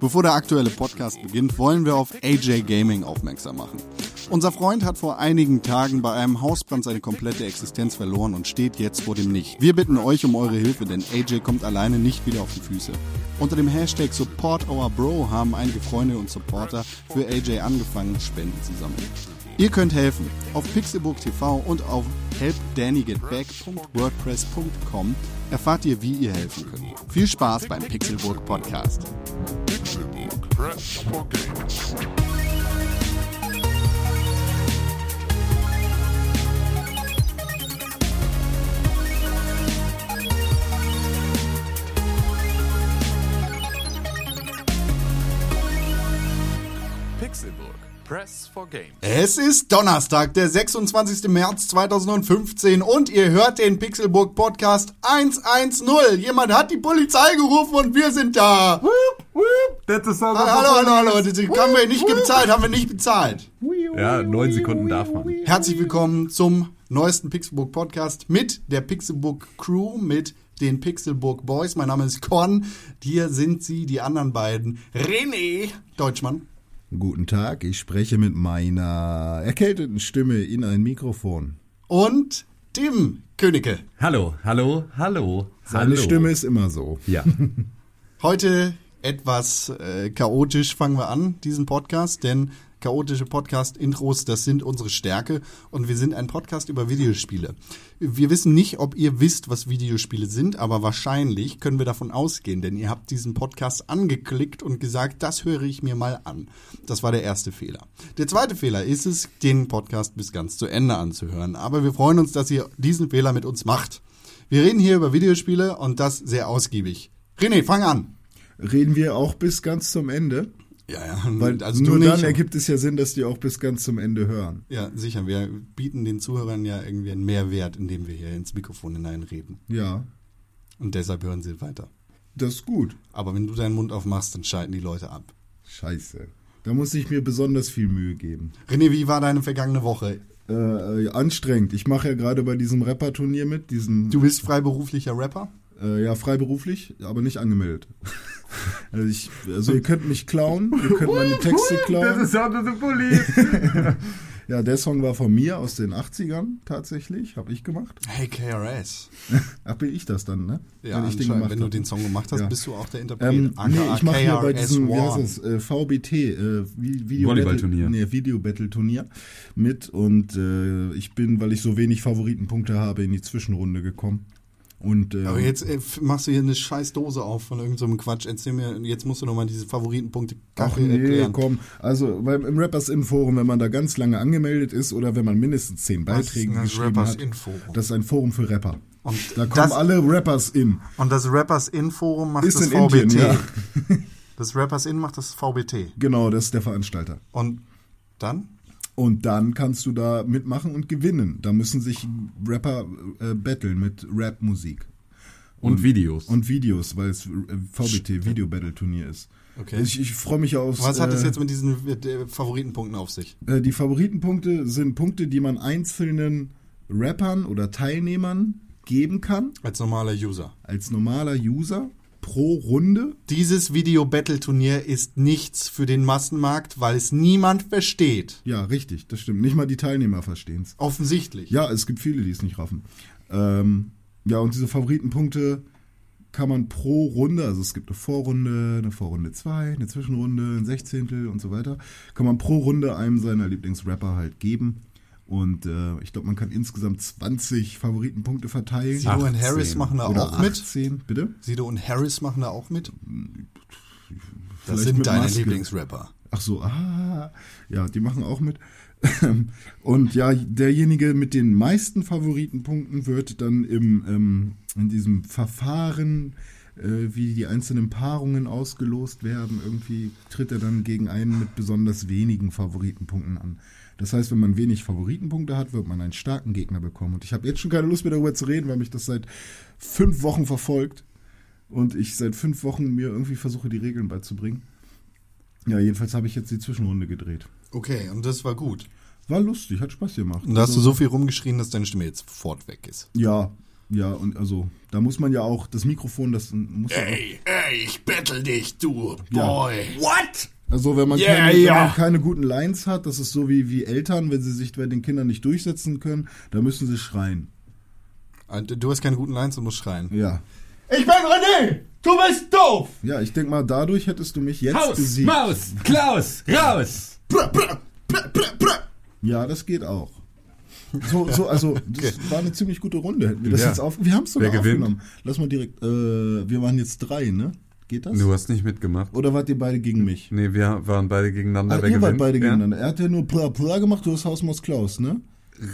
Bevor der aktuelle Podcast beginnt, wollen wir auf AJ Gaming aufmerksam machen. Unser Freund hat vor einigen Tagen bei einem Hausbrand seine komplette Existenz verloren und steht jetzt vor dem Nicht. Wir bitten euch um eure Hilfe, denn AJ kommt alleine nicht wieder auf die Füße. Unter dem Hashtag SupportOurBro haben einige Freunde und Supporter für AJ angefangen, Spenden zu sammeln. Ihr könnt helfen. Auf Pixelbook TV und auf helpdannygetback.wordpress.com erfahrt ihr, wie ihr helfen könnt. Viel Spaß beim Pixelburg Podcast. Pixelburg. Press for games. Es ist Donnerstag, der 26. März 2015 und ihr hört den Pixelburg Podcast 110. Jemand hat die Polizei gerufen und wir sind da. That's a song Ah, Hallo, hallo, hallo. Das haben wir nicht bezahlt, haben wir nicht bezahlt. Ja, neun Sekunden darf man. Herzlich willkommen zum neuesten Pixelburg Podcast mit der Pixelburg Crew, mit den Pixelburg Boys. Mein Name ist Con. Hier sind sie, die anderen beiden. René Deutschmann Guten Tag, ich spreche mit meiner erkälteten Stimme in ein Mikrofon. und Tim Königke. Hallo, hallo, hallo. Seine hallo. Stimme ist immer so. Ja. Heute etwas äh, chaotisch fangen wir an, diesen Podcast, denn chaotische Podcast-Intros, das sind unsere Stärke und wir sind ein Podcast über Videospiele. Wir wissen nicht, ob ihr wisst, was Videospiele sind, aber wahrscheinlich können wir davon ausgehen, denn ihr habt diesen Podcast angeklickt und gesagt, das höre ich mir mal an. Das war der erste Fehler. Der zweite Fehler ist es, den Podcast bis ganz zu Ende anzuhören, aber wir freuen uns, dass ihr diesen Fehler mit uns macht. Wir reden hier über Videospiele und das sehr ausgiebig. René, fang an. Reden wir auch bis ganz zum Ende? Ja, ja. Weil also nur dann ergibt es ja Sinn, dass die auch bis ganz zum Ende hören. ja, sicher. Wir bieten den Zuhörern ja irgendwie einen Mehrwert, indem wir hier ins Mikrofon hineinreden. Ja, Und deshalb hören sie weiter. das ist gut. Aber wenn du deinen Mund aufmachst, dann schalten die Leute ab. Scheiße. Da muss ich mir besonders viel Mühe geben. René, wie war deine vergangene Woche? Äh, äh, anstrengend. Ich mache ja gerade bei diesem Rapper-Turnier mit, diesem Du bist freiberuflicher Rapper? Äh, ja, freiberuflich, aber nicht angemeldet. also, ich, also ihr könnt mich klauen, ihr könnt meine Texte klauen. Sound of the Police. Ja, der Song war von mir aus den 80ern tatsächlich, habe ich gemacht. Hey, KRS. Ach, bin ich das dann, ne? Ja, Wenn ich den gemacht wenn du den Song gemacht hast, Ja. bist du auch der Interpret. Ähm, nee, ich mache hier bei diesem, wie heißt das, äh, VBT, äh, Vi- Video Volleyballturnier. Nee, Video Battle Turnier mit und äh, ich bin, weil ich so wenig Favoritenpunkte habe, in die Zwischenrunde gekommen. Und äh, Aber jetzt äh, machst du hier eine scheiß Dose auf von irgendeinem Quatsch. Erzähl mir, jetzt musst du nochmal diese Favoritenpunkte Ach Kacke nee, erklären. komm. Also beim, im Rappers Forum, wenn man da ganz lange angemeldet ist oder wenn man mindestens zehn Beiträge das geschrieben Rappers hat, Forum? das ist ein Forum für Rapper. Und Da kommen das- alle Rappers in. Und das Rappers In Forum macht Ist das in VBT. Indien, ja. Das Rappers In macht das VBT. Genau, das ist der Veranstalter. Und dann? Und dann kannst du da mitmachen und gewinnen. Da müssen sich Rapper äh, battlen mit Rap-Musik. Und Videos. Und Videos, weil es äh, VBT, Video Battle Turnier ist. Okay. Ich, ich freue mich auf. Was hat äh, es jetzt mit diesen äh, Favoritenpunkten auf sich? Äh, Die Favoritenpunkte sind Punkte, die man einzelnen Rappern oder Teilnehmern geben kann, Als normaler User. als normaler User pro Runde. Dieses Video-Battle-Turnier ist nichts für den Massenmarkt, weil es niemand versteht. Ja, richtig, das stimmt. Nicht mal die Teilnehmer verstehen es. Offensichtlich. Ja, es gibt viele, die es nicht raffen. Ähm, ja, und diese Favoritenpunkte kann man pro Runde, also es gibt eine Vorrunde, eine Vorrunde 2, eine Zwischenrunde, ein Sechzehntel und so weiter, kann man pro Runde einem seiner Lieblingsrapper halt geben. Und äh, ich glaube, man kann insgesamt 20 Favoritenpunkte verteilen. Sido und 18 Harris machen da Oder auch mit. 18, bitte? Sido und Harris machen da auch mit. Das Vielleicht sind mit deine Maske. Lieblingsrapper. Ach so, ah, ja, die machen auch mit. Und ja, derjenige mit den meisten Favoritenpunkten wird dann im, ähm, in diesem Verfahren, äh, wie die einzelnen Paarungen ausgelost werden, irgendwie tritt er dann gegen einen mit besonders wenigen Favoritenpunkten an. Das heißt, wenn man wenig Favoritenpunkte hat, wird man einen starken Gegner bekommen. Und ich habe jetzt schon keine Lust mehr darüber zu reden, weil mich das seit fünf Wochen verfolgt und ich seit fünf Wochen mir irgendwie versuche, die Regeln beizubringen. Ja, jedenfalls habe ich jetzt die Zwischenrunde gedreht. Okay, und das war gut. War lustig, hat Spaß gemacht. Und da hast du Also, so viel rumgeschrien, dass deine Stimme jetzt fort weg ist. Ja, Ja, und also, da muss man ja auch, das Mikrofon, das muss Ey, ey, ich bettel dich, du Ja. Boy. What? Also wenn man, Yeah, keine, wenn ja. man keine guten Lines hat, das ist so wie, wie Eltern, wenn sie sich bei den Kindern nicht durchsetzen können, da müssen sie schreien. Und Du hast keine guten Lines und musst schreien. Ja. Ich bin René! Du bist doof! Ja, ich denk mal, dadurch hättest du mich jetzt Haus, besiegt. Maus, Klaus, raus! Brr, brr, brr. Ja, das geht auch. So, so, also, das war eine ziemlich gute Runde. Hätten wir das Ja. jetzt auf, wir haben es sogar Wer gewinnt? aufgenommen. Lass mal direkt, äh, wir waren jetzt drei, ne? Geht das? Du hast nicht mitgemacht. Oder wart ihr beide gegen mich? Nee, wir waren beide gegeneinander. Ach, Wer ihr wart gewinnt? beide Ja? gegeneinander. Er hat ja nur Pla Pla gemacht, du hast Hausmaus Klaus, ne?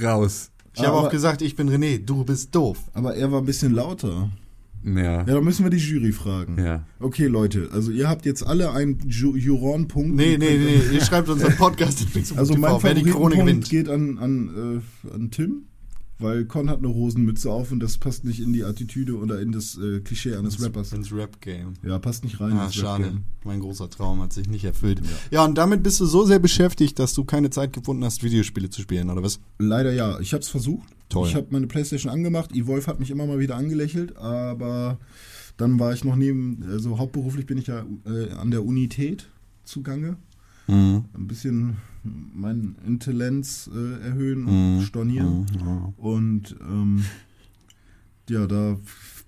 Raus. Ich habe auch gesagt, ich bin René, du bist doof. Aber er war ein bisschen lauter. Ja. Ja, da müssen wir die Jury fragen. Ja. Okay, Leute, also ihr habt jetzt alle einen Ju Juron-Punkt. Nee, nee, nee, ihr schreibt unseren Podcast in Also mein wer die Krone Favoritenpunkt gewinnt. geht an, an, äh, an Tim, weil Con hat eine Rosenmütze auf und das passt nicht in die Attitüde oder in das äh, Klischee eines Rappers. Ins Rap-Game. Ja, passt nicht rein. Ah, ins schade. Mein großer Traum hat sich nicht erfüllt. Ja. und damit bist du so sehr beschäftigt, dass du keine Zeit gefunden hast, Videospiele zu spielen, oder was? Leider ja. Ich habe es versucht. Toll. Ich habe meine Playstation angemacht. Evolve hat mich immer mal wieder angelächelt, aber dann war ich noch neben, also hauptberuflich bin ich ja äh, an der Unität zugange. Mhm. Ein bisschen mein Intelligenz äh, erhöhen und Mhm. stornieren. Und ähm, ja, da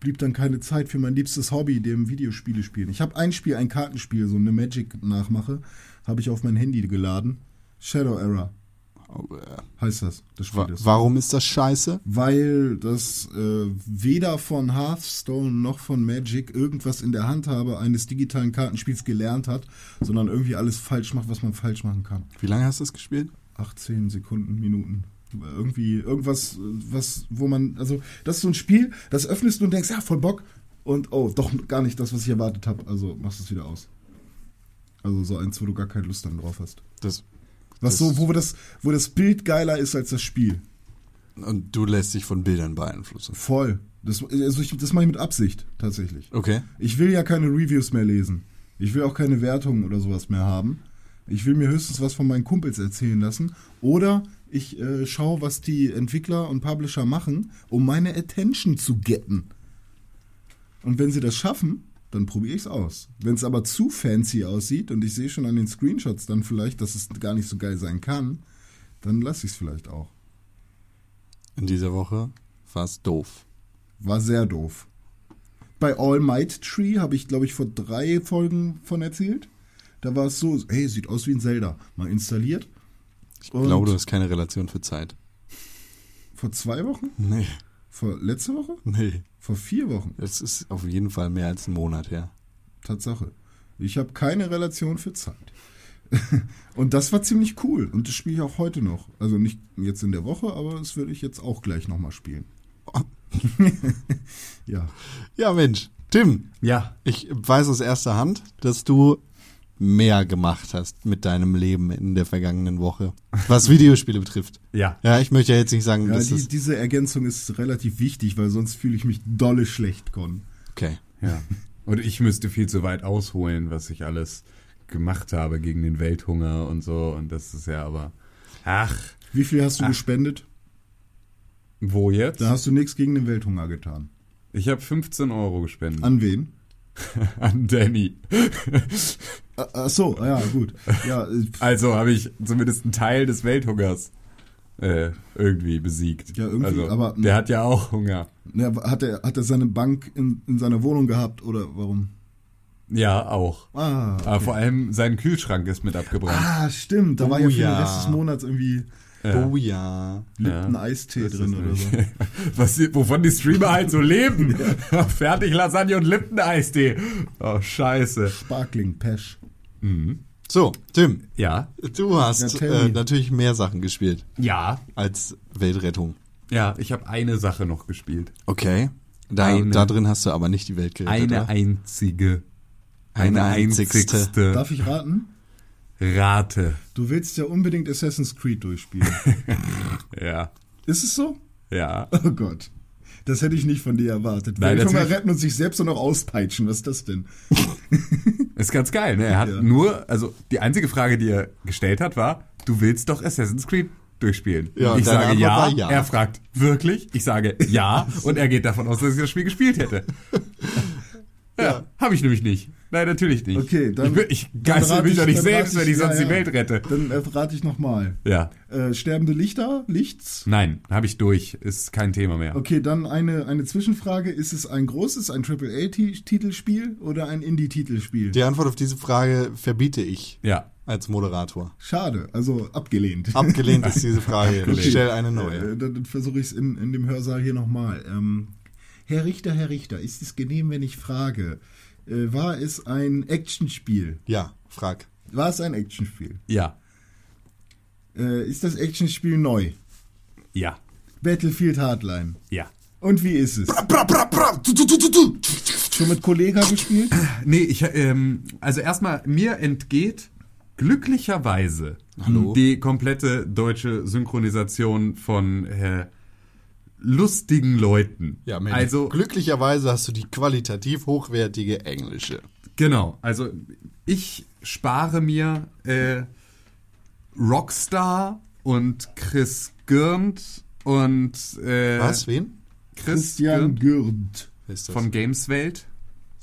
blieb dann keine Zeit für mein liebstes Hobby, dem Videospiele spielen. Ich habe ein Spiel, ein Kartenspiel, so eine Magic-Nachmache, habe ich auf mein Handy geladen. Shadow Error heißt das, das Spiel. Wa ist. warum ist das scheiße? Weil das äh, weder von Hearthstone noch von Magic irgendwas in der Handhabe eines digitalen Kartenspiels gelernt hat, sondern irgendwie alles falsch macht, was man falsch machen kann. Wie lange hast du das gespielt? 18 Sekunden, Minuten. Irgendwie, irgendwas, was, wo man, also, das ist so ein Spiel, das öffnest du und denkst, ja, voll Bock. Und, oh, doch gar nicht das, was ich erwartet habe. Also, machst es wieder aus. Also, so eins, wo du gar keine Lust dann drauf hast. Das, Was Das- so, wo das, wo das Bild geiler ist als das Spiel. und du lässt dich von Bildern beeinflussen. Voll. Das, also ich, das mache ich mit Absicht, tatsächlich. Okay. Ich will ja keine Reviews mehr lesen. Ich will auch keine Wertungen oder sowas mehr haben. Ich will mir höchstens was von meinen Kumpels erzählen lassen. Oder ich äh, schaue, was die Entwickler und Publisher machen, um meine Attention zu getten. Und wenn sie das schaffen, dann probiere ich es aus. Wenn es aber zu fancy aussieht und ich sehe schon an den Screenshots dann vielleicht, dass es gar nicht so geil sein kann, dann lasse ich es vielleicht auch. In dieser Woche war es doof. War sehr doof. Bei All Might Tree habe ich, glaube ich, vor drei Folgen von erzählt. Da war es so, hey, sieht aus wie ein Zelda. Mal installiert. Ich glaube, du hast keine Relation für Zeit. Vor zwei Wochen? Nee, Vor letzte Woche? nee. Vor vier Wochen. Das ist auf jeden Fall mehr als ein Monat her. Tatsache. Ich habe keine Relation für Zeit. Und das war ziemlich cool. Und das spiele ich auch heute noch. Also nicht jetzt in der Woche, aber das würde ich jetzt auch gleich nochmal spielen. ja. Ja, Mensch. Tim, Ja. ich weiß aus erster Hand, dass du mehr gemacht hast mit deinem Leben in der vergangenen Woche, was Videospiele betrifft. Ja. Ja, ich möchte ja jetzt nicht sagen, Ja, dass die, das... diese Ergänzung ist relativ wichtig, weil sonst fühle ich mich dolle schlecht, Con. Okay. Ja. Und ich müsste viel zu weit ausholen, was ich alles gemacht habe gegen den Welthunger und so. Und das ist ja aber. Ach, Wie viel hast du gespendet? wo jetzt? Da hast du nichts gegen den Welthunger getan. Ich habe 15 Euro gespendet. An wen? An Danny. Ach so, ja, gut. Ja, Also habe ich zumindest einen Teil des Welthungers äh, irgendwie besiegt. Ja, irgendwie, also, aber- der hat ja auch Hunger. ja, hat, er, hat er seine Bank in, in seiner Wohnung gehabt oder warum? Ja, auch. Ah, Aber vor allem sein Kühlschrank ist mit abgebrannt. ah stimmt. Da war Oh ja für ja. den Rest des Monats irgendwie Ja. Oh ja. Lipton Ja. Drin oder so. Was, wovon die Streamer halt so leben. Fertig Lasagne und Lipton-Eistee. Oh, scheiße. Sparkling Pesch. So, Tim, Ja. du hast Ja, äh, natürlich mehr Sachen gespielt Ja. als Weltrettung. Ja, ich habe eine Sache noch gespielt. Okay. Da, Eine. da drin hast du aber nicht die Welt gerettet. Eine oder? einzige. Eine Eine einzigste. einzigste. Darf ich raten? Rate. Du willst ja unbedingt Assassin's Creed durchspielen. Ja. Ist es so? Ja. Oh Gott. Das hätte ich nicht von dir erwartet. Nein, Welthunger retten und sich selbst auch noch auspeitschen. Was ist das denn? Ist ganz geil, ne? Er hat Ja. nur, also die einzige Frage, die er gestellt hat, war, du willst doch Assassin's Creed durchspielen? Ja, ich sage ja, ja. er fragt wirklich, ich sage ja und er geht davon aus, dass ich das Spiel gespielt hätte. Ja, Ja. habe ich nämlich nicht. Nein, natürlich nicht. Okay, dann. ich, ich geißel mich ich- doch nicht selbst, rate wenn ich ja, sonst die ja. Welt rette. Dann äh, rate ich nochmal. Ja. Äh, sterbende Lichter, Lichts. Nein, habe ich durch. Ist kein Thema mehr. Okay, dann eine, eine Zwischenfrage. Ist es ein großes, ein AAA-Titelspiel oder ein Indie-Titelspiel? Die Antwort auf diese Frage verbiete ich Ja. als Moderator. Schade, also abgelehnt. Abgelehnt ist diese Frage. Ich stell eine neue. Äh, dann dann versuche ich es in, in dem Hörsaal hier nochmal. Ähm, Herr Richter, Herr Richter, ist es genehm, wenn ich frage, äh, war es ein Actionspiel? Ja, frag. War es ein Actionspiel? Ja. Äh, ist das Actionspiel neu? Ja. Battlefield Hardline. Ja. Und wie ist es? Bra, bra, bra, tu, tu, tu, tu. Schon mit Kollega gespielt? Nee, ich, ähm, also erstmal, mir entgeht glücklicherweise Hallo? die komplette deutsche Synchronisation von äh, lustigen Leuten. Ja, Mensch. Also, glücklicherweise hast du die qualitativ hochwertige englische. genau, also ich spare mir äh, Rockstar und Chris Gürnt und äh, Was? Wen? Chris Christian Gürnt Gürnt. Von Gameswelt.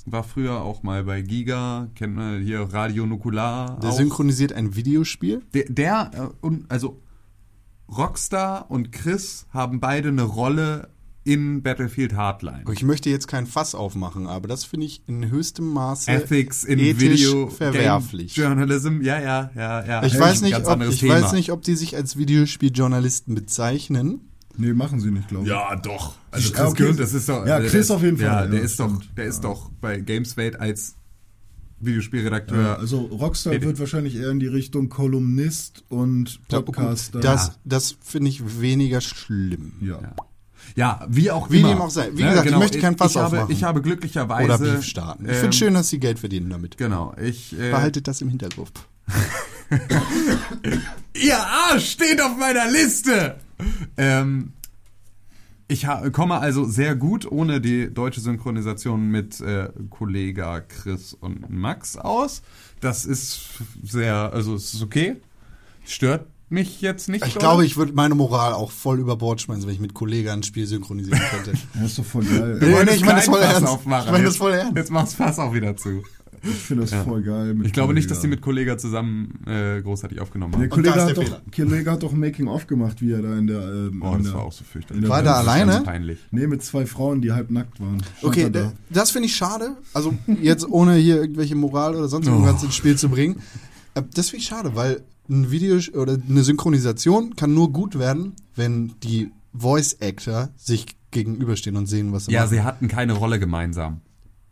War früher auch mal bei Giga, kennt man hier Radio Nukular. Der auch. synchronisiert ein Videospiel? Der, der äh, und, also Rockstar und Chris haben beide eine Rolle in Battlefield Hardline. Ich möchte jetzt kein Fass aufmachen, aber das finde ich in höchstem Maße Ethics in ethisch Video verwerflich. Game Journalism, ja, ja, ja, ja. Ich, weiß nicht, ob, ich Thema. weiß nicht, ob die sich als Videospieljournalisten bezeichnen. Nee, machen sie nicht, glaube ich. Ja, doch. Also Ja, Chris okay. Gürnt, das ist doch. Ja, Chris der auf jeden Fall, Ja, ja, der ist doch, der ist doch bei Gameswelt als Ja, Videospielredakteur. also Rockstar wird wahrscheinlich eher in die Richtung Kolumnist und Podcaster. Das, das finde ich weniger schlimm. ja. Ja. Ja, wie auch Wie immer. dem auch sei. Wie Ja, gesagt, ich genau. möchte keinen Fass ich habe, aufmachen. Ich habe glücklicherweise... Oder Beef starten. Ich ähm, finde schön, dass sie Geld verdienen damit. Genau, ich... Äh, Behaltet das im Hinterkopf. Ihr Arsch steht auf meiner Liste! Ähm, ich komme also sehr gut ohne die deutsche Synchronisation mit äh, Kollega Chris und Max aus. Das ist sehr, also es ist okay. Stört mich jetzt nicht. Ich doll. glaube, ich würde meine Moral auch voll über Bord schmeißen, wenn ich mit Kollegen ein Spiel synchronisieren könnte. Das ist doch voll geil. Nee, nee, ich meine das voll Fass ernst. aufmachen. Ich meine das Jetzt- voll ernst. Jetzt mach's Fass auch wieder zu. Ich finde das voll geil. mit Ich glaube nicht, dass die mit Kollega zusammen äh, großartig aufgenommen Der haben. Da Kollege hat, der doch, Kollege hat doch ein Making-of gemacht, wie er da in der. Ähm, Oh, in das der, war auch so fürchterlich. der War der alleine? Peinlich. Nee, mit zwei Frauen, die halb nackt waren. Stand Okay, da. das finde ich schade. Also jetzt ohne hier irgendwelche Moral oder sonst irgendwas ins Spiel zu bringen. Äh, Das finde ich schade, weil ein Video oder eine Synchronisation kann nur gut werden, wenn die Voice Actor sich gegenüberstehen und sehen, was sie Ja, machen. sie hatten keine Rolle gemeinsam.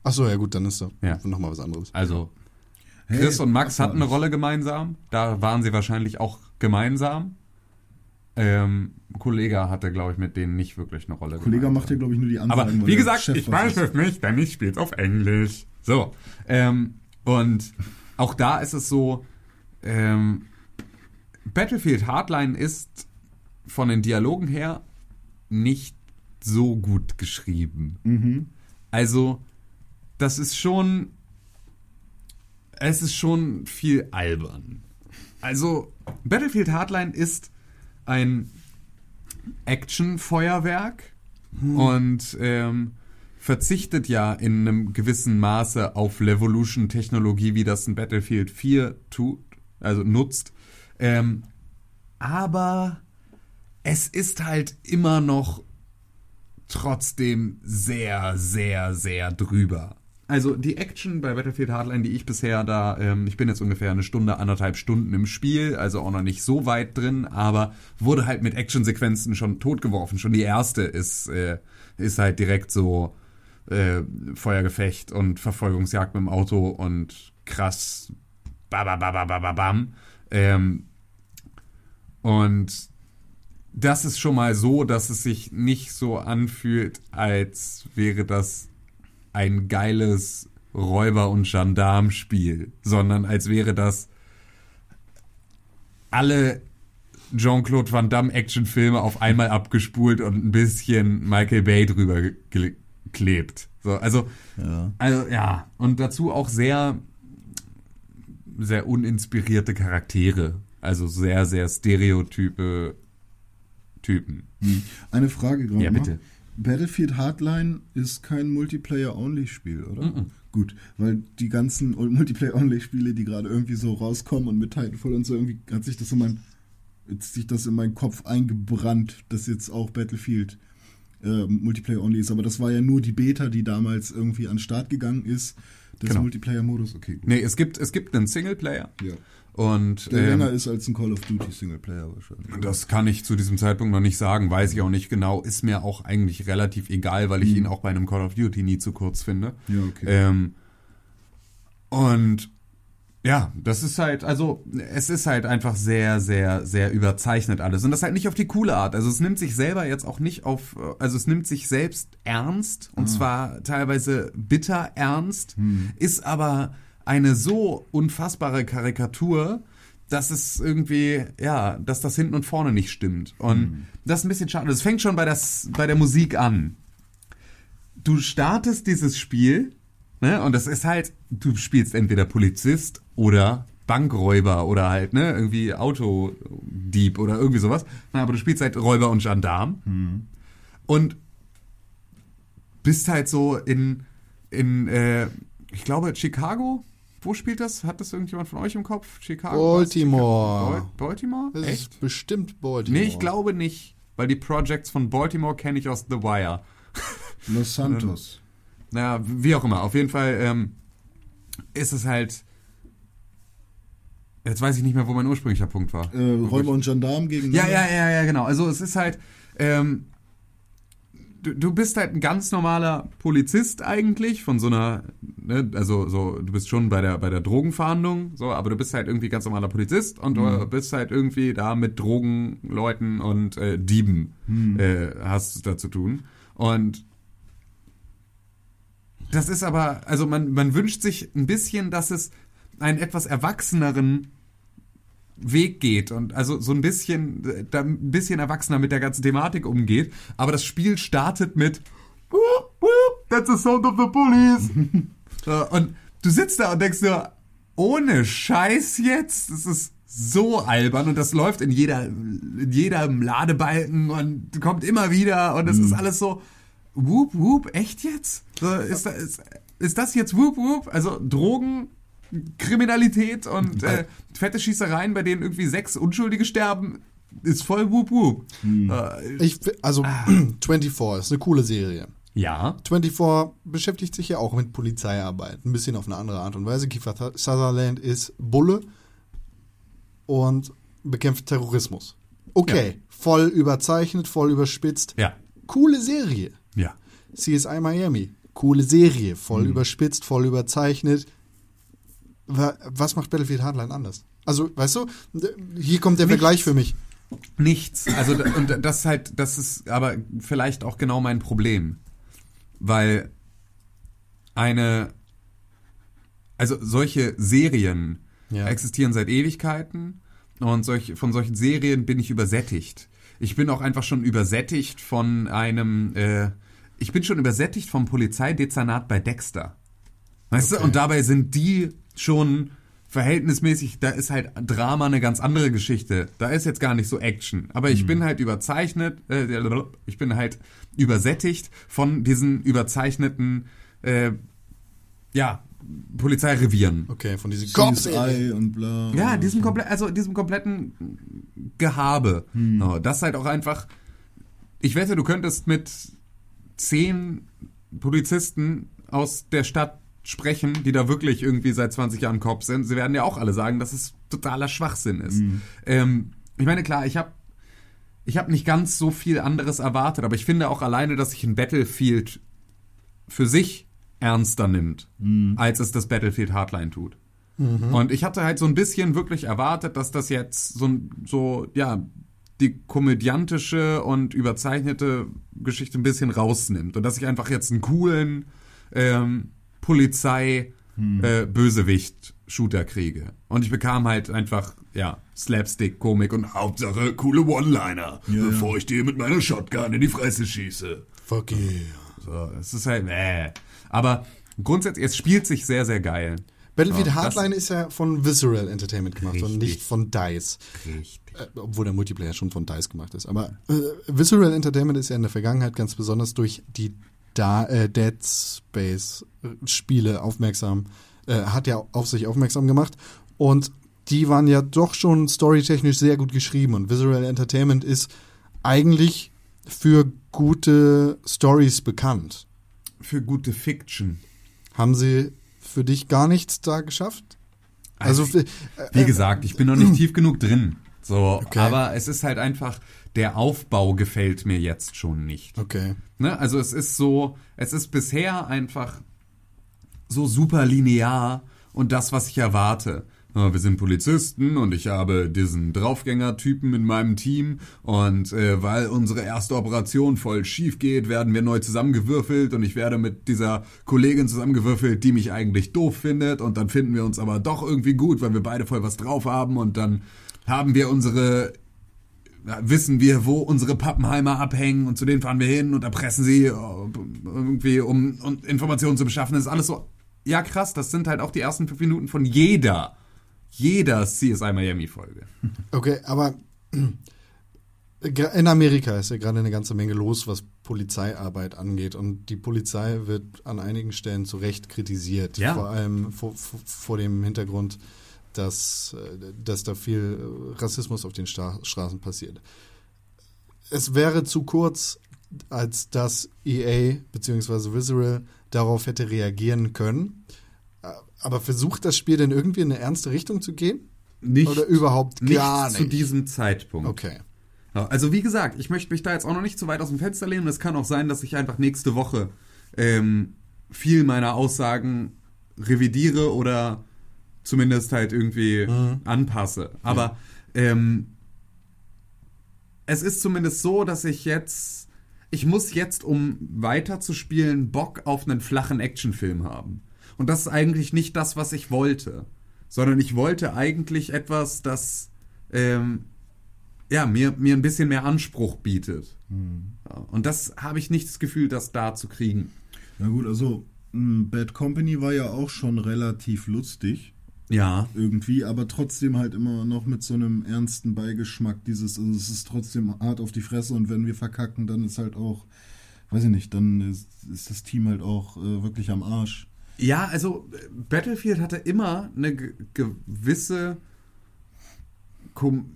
Ach so, ja gut, dann ist doch Ja. nochmal was anderes. Also Hey, Chris und Max hatten eine Rolle gemeinsam. Da waren sie wahrscheinlich auch gemeinsam. Ähm, Kollege hatte, glaube ich, mit denen nicht wirklich eine Rolle Kollege macht hier, glaube ich, nur die Ansagen. Aber wie gesagt, Chef ich weiß es nicht, denn ich spiele es auf Englisch. So. Ähm, und auch da ist es so, ähm, Battlefield Hardline ist von den Dialogen her nicht so gut geschrieben. Mhm. Also, das ist schon. Es ist schon viel albern. Also, Battlefield Hardline ist ein Action-Feuerwerk und ähm, verzichtet ja in einem gewissen Maße auf Levolution-Technologie, wie das ein Battlefield 4 tut, also nutzt. Ähm, aber es ist halt immer noch trotzdem sehr, sehr, sehr drüber. Also die Action bei Battlefield Hardline, die ich bisher da, ähm, ich bin jetzt ungefähr eine Stunde, anderthalb Stunden im Spiel, also auch noch nicht so weit drin, aber wurde halt mit Actionsequenzen schon totgeworfen. Schon die erste ist, äh, ist halt direkt so äh, Feuergefecht und Verfolgungsjagd mit dem Auto und krass, babababababam. Ähm, und das ist schon mal so, dass es sich nicht so anfühlt, als wäre das ein geiles Räuber- und Gendarmspiel, sondern als wäre das alle Jean-Claude Van Damme Actionfilme auf einmal abgespult und ein bisschen Michael Bay drüber ge- geklebt. So, also, Ja. also ja, und dazu auch sehr sehr uninspirierte Charaktere, also sehr sehr Stereotype Typen. Eine Frage gerade Ja, mal. Battlefield Hardline ist kein Multiplayer-Only-Spiel, oder? Gut, weil die ganzen Multiplayer-Only-Spiele, die gerade irgendwie so rauskommen und mit Titanfall und so, irgendwie hat sich das in mein, jetzt sich das in meinen Kopf eingebrannt, dass jetzt auch Battlefield äh, Multiplayer-Only ist. Aber das war ja nur die Beta, die damals irgendwie an den Start gegangen ist. Das Genau. Multiplayer-Modus, okay, gut. Nee, es gibt, es gibt einen Singleplayer. Ja. Und Der ähm, länger ist als ein Call of Duty Singleplayer wahrscheinlich. Das kann ich zu diesem Zeitpunkt noch nicht sagen, weiß ich auch nicht genau, ist mir auch eigentlich relativ egal, weil ich ihn auch bei einem Call of Duty nie zu kurz finde. Ja, okay. Ähm, und ja, das ist halt, also es ist halt einfach sehr, sehr, sehr überzeichnet alles. Und das halt nicht auf die coole Art. Also es nimmt sich selber jetzt auch nicht auf, also es nimmt sich selbst ernst und zwar teilweise bitter ernst, ist aber eine so unfassbare Karikatur, dass es irgendwie, ja, dass das hinten und vorne nicht stimmt. Und das ist ein bisschen schade. Das fängt schon bei, das, bei der Musik an du startest dieses Spiel, ne, und das ist halt, du spielst entweder Polizist oder Bankräuber oder halt, ne, irgendwie Autodieb oder irgendwie sowas. Na, aber du spielst halt Räuber und Gendarm. Und bist halt so in, in, äh, ich glaube, Chicago. Wo spielt das? Hat das irgendjemand von euch im Kopf? Chicago? Baltimore. Bal- Baltimore? Das Echt? ist bestimmt Baltimore. Nee, ich glaube nicht, weil die Projects von Baltimore kenne ich aus The Wire. Los Santos. Naja, wie auch immer. Auf jeden Fall ähm, ist es halt. Jetzt weiß ich nicht mehr, wo mein ursprünglicher Punkt war. Äh, Räuber und Gendarm gegen Ja, ja, ja, ja, genau. Also es ist halt. Ähm, du, du bist halt ein ganz normaler Polizist eigentlich von so einer, ne, also so, du bist schon bei der bei der Drogenfahndung, so, aber du bist halt irgendwie ganz normaler Polizist und du bist halt irgendwie da mit Drogenleuten und äh, Dieben äh, hast da zu tun. Und das ist aber, also man, man wünscht sich ein bisschen, dass es einen etwas erwachseneren Weg geht und also so ein bisschen, da ein bisschen erwachsener mit der ganzen Thematik umgeht. Aber das Spiel startet mit "Whoop, whoop, That's the sound of the police. Und du sitzt da und denkst dir, ohne Scheiß jetzt, das ist so albern und das läuft in jeder, in jedem Ladebalken und kommt immer wieder und es ist alles so, whoop, whoop, echt jetzt? So, ist, da, ist, ist das jetzt whoop, whoop? Also Drogen, Kriminalität und äh, fette Schießereien, bei denen irgendwie sechs Unschuldige sterben, ist voll whoop, whoop. Äh, Ich, also 24 ist eine coole Serie. ja. 24 beschäftigt sich ja auch mit Polizeiarbeit, ein bisschen auf eine andere Art und Weise. Kiefer Th- Sutherland ist Bulle und bekämpft Terrorismus. Okay, voll überzeichnet, voll überspitzt. Ja. Coole Serie. CSI Miami, coole Serie, Mhm. voll überspitzt, voll überzeichnet. Wa- Was macht Battlefield Hardline anders? Also, weißt du, hier kommt der Nichts. Vergleich für mich. Nichts. Also und das ist halt, das ist aber vielleicht auch genau mein Problem, weil eine, also solche Serien Ja. existieren seit Ewigkeiten und solch, von solchen Serien bin ich übersättigt. Ich bin auch einfach schon übersättigt von einem, äh, ich bin schon übersättigt vom Polizeidezernat bei Dexter. Weißt du, und dabei sind die schon verhältnismäßig, da ist halt Drama eine ganz andere Geschichte. Da ist jetzt gar nicht so Action. Aber ich bin halt überzeichnet, äh, ich bin halt übersättigt von diesen überzeichneten, äh, ja, Polizeirevieren. Okay, von Cops-Serien. CSI und bla. Ja, diesem komplett, also diesem kompletten Gehabe. So, das ist halt auch einfach. Ich wette, du könntest mit zehn Polizisten aus der Stadt sprechen, die da wirklich irgendwie seit 20 Jahren Cops sind. Sie werden ja auch alle sagen, dass es totaler Schwachsinn ist. Ähm, ich meine, klar, ich habe ich hab nicht ganz so viel anderes erwartet, aber ich finde auch alleine, dass sich ein Battlefield für sich ernster nimmt, als es das Battlefield Hardline tut. Und ich hatte halt so ein bisschen wirklich erwartet, dass das jetzt so, so ja, die komödiantische und überzeichnete Geschichte ein bisschen rausnimmt. Und dass ich einfach jetzt einen coolen ähm, Polizei-Bösewicht-Shooter kriege. Und ich bekam halt einfach, ja, Slapstick-Komik und Hauptsache coole One-Liner, bevor ich dir mit meiner Shotgun in die Fresse schieße. Fuck yeah. So, es ist halt, äh. Aber grundsätzlich, es spielt sich sehr, sehr geil. Battlefield Ja, Hardline ist ja von Visceral Entertainment gemacht und Richtig. nicht von DICE. Richtig. Äh, obwohl der Multiplayer schon von DICE gemacht ist. Aber äh, Visceral Entertainment ist ja in der Vergangenheit ganz besonders durch die da äh, Dead Space äh, Spiele aufmerksam, äh, hat ja auf sich aufmerksam gemacht. Und die waren ja doch schon storytechnisch sehr gut geschrieben. Und Visceral Entertainment ist eigentlich für gute Stories bekannt. Für gute Fiction. Haben sie für dich gar nichts da geschafft? Also, Also, äh, Wie gesagt, ich bin noch nicht tief genug drin. So, Okay. aber es ist halt einfach, der Aufbau gefällt mir jetzt schon nicht. okay. Ne? Also es ist so, es ist bisher einfach so super linear und das, was ich erwarte. Ja, Wir sind Polizisten und ich habe diesen Draufgänger-Typen in meinem Team. Und äh, weil unsere erste Operation voll schief geht, werden wir neu zusammengewürfelt. Und ich werde mit dieser Kollegin zusammengewürfelt, die mich eigentlich doof findet. Und dann finden wir uns aber doch irgendwie gut, weil wir beide voll was drauf haben. Und dann haben wir unsere wissen wir, wo unsere Pappenheimer abhängen. Und zu denen fahren wir hin und erpressen sie äh, irgendwie, um Informationen zu beschaffen. Das ist alles so, ja krass, das sind halt auch die ersten fünf Minuten von jeder, jeder CSI Miami-Folge. Okay, aber in Amerika ist ja gerade eine ganze Menge los, was Polizeiarbeit angeht. Und die Polizei wird an einigen Stellen zu Recht kritisiert. Ja. Vor allem vor, vor, dem Hintergrund, dass, äh, dass da viel äh, Rassismus auf den Sta Straßen passiert. Es wäre zu kurz, als dass EA bzw. Visceral darauf hätte reagieren können. Aber versucht das Spiel denn irgendwie in eine ernste Richtung zu gehen? Nicht, Oder überhaupt nicht gar zu nicht? diesem Zeitpunkt. Okay. Ja, Also wie gesagt, ich möchte mich da jetzt auch noch nicht zu weit aus dem Fenster lehnen. Es kann auch sein, dass ich einfach nächste Woche ähm, viel meiner Aussagen revidiere oder zumindest halt irgendwie anpasse. Aber ähm, es ist zumindest so, dass ich jetzt, ich muss jetzt, um weiter zu spielen, Bock auf einen flachen Actionfilm haben. Und das ist eigentlich nicht das, was ich wollte, sondern ich wollte eigentlich etwas, das ähm, ja, mir, mir ein bisschen mehr Anspruch bietet. Ja, und das habe ich nicht das Gefühl, das da zu kriegen. Na gut, also mh, Bad Company war ja auch schon relativ lustig Ja. irgendwie, aber trotzdem halt immer noch mit so einem ernsten Beigeschmack. Dieses, also es ist trotzdem hart auf die Fresse und wenn wir verkacken, dann ist halt auch, weiß ich nicht, dann ist, ist das Team halt auch äh, wirklich am Arsch. Ja, also Battlefield hatte immer eine ge- gewisse Kom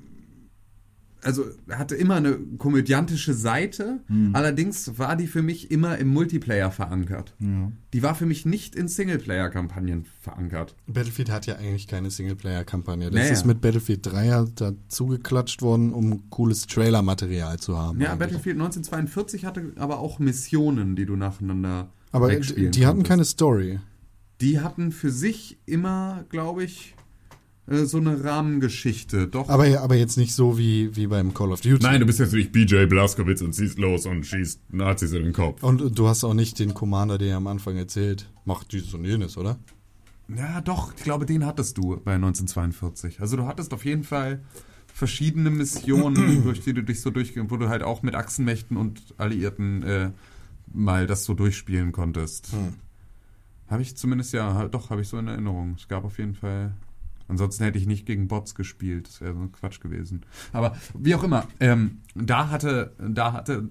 also hatte immer eine komödiantische Seite, allerdings war die für mich immer im Multiplayer verankert. Ja. Die war für mich nicht in Singleplayer-Kampagnen verankert. Battlefield hat ja eigentlich keine Singleplayer-Kampagne. Das Naja. ist mit Battlefield 3 ja dazugeklatscht worden, um cooles Trailer-Material zu haben. Ja, eigentlich. Battlefield 1942 hatte aber auch Missionen, die du nacheinander Aber die, die hatten keine Story. Die hatten für sich immer, glaube ich, äh, so eine Rahmengeschichte. Doch. Aber, aber jetzt nicht so wie, wie beim Call of Duty. Nein, du bist jetzt nicht BJ Blazkowicz und ziehst los und schießt Nazis in den Kopf. Und du hast auch nicht den Commander, der am Anfang erzählt, macht dieses und jenes, oder? Ja, doch, ich glaube, den hattest du bei 1942. Also du hattest auf jeden Fall verschiedene Missionen, durch die du dich so durchgehst, wo du halt auch mit Achsenmächten und Alliierten äh, mal das so durchspielen konntest. Habe ich zumindest ja, doch, habe ich so in Erinnerung. Es gab auf jeden Fall. Ansonsten hätte ich nicht gegen Bots gespielt. Das wäre so ein Quatsch gewesen. Aber wie auch immer, ähm, da hatte, da hatte,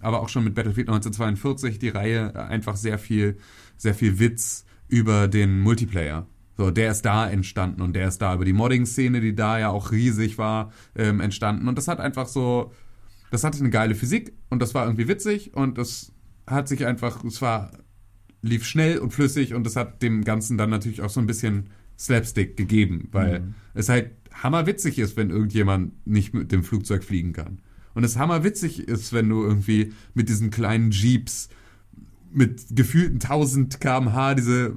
aber auch schon mit Battlefield 1942 die Reihe einfach sehr viel, sehr viel Witz über den Multiplayer. So, der ist da entstanden und der ist da über die Modding-Szene, die da ja auch riesig war, ähm, entstanden. Und das hat einfach so, das hatte eine geile Physik und das war irgendwie witzig und das hat sich einfach, es war, lief schnell und flüssig und das hat dem Ganzen dann natürlich auch so ein bisschen Slapstick gegeben, weil es halt hammerwitzig ist, wenn irgendjemand nicht mit dem Flugzeug fliegen kann. Und es hammerwitzig ist, wenn du irgendwie mit diesen kleinen Jeeps mit gefühlten 1000 km/h diese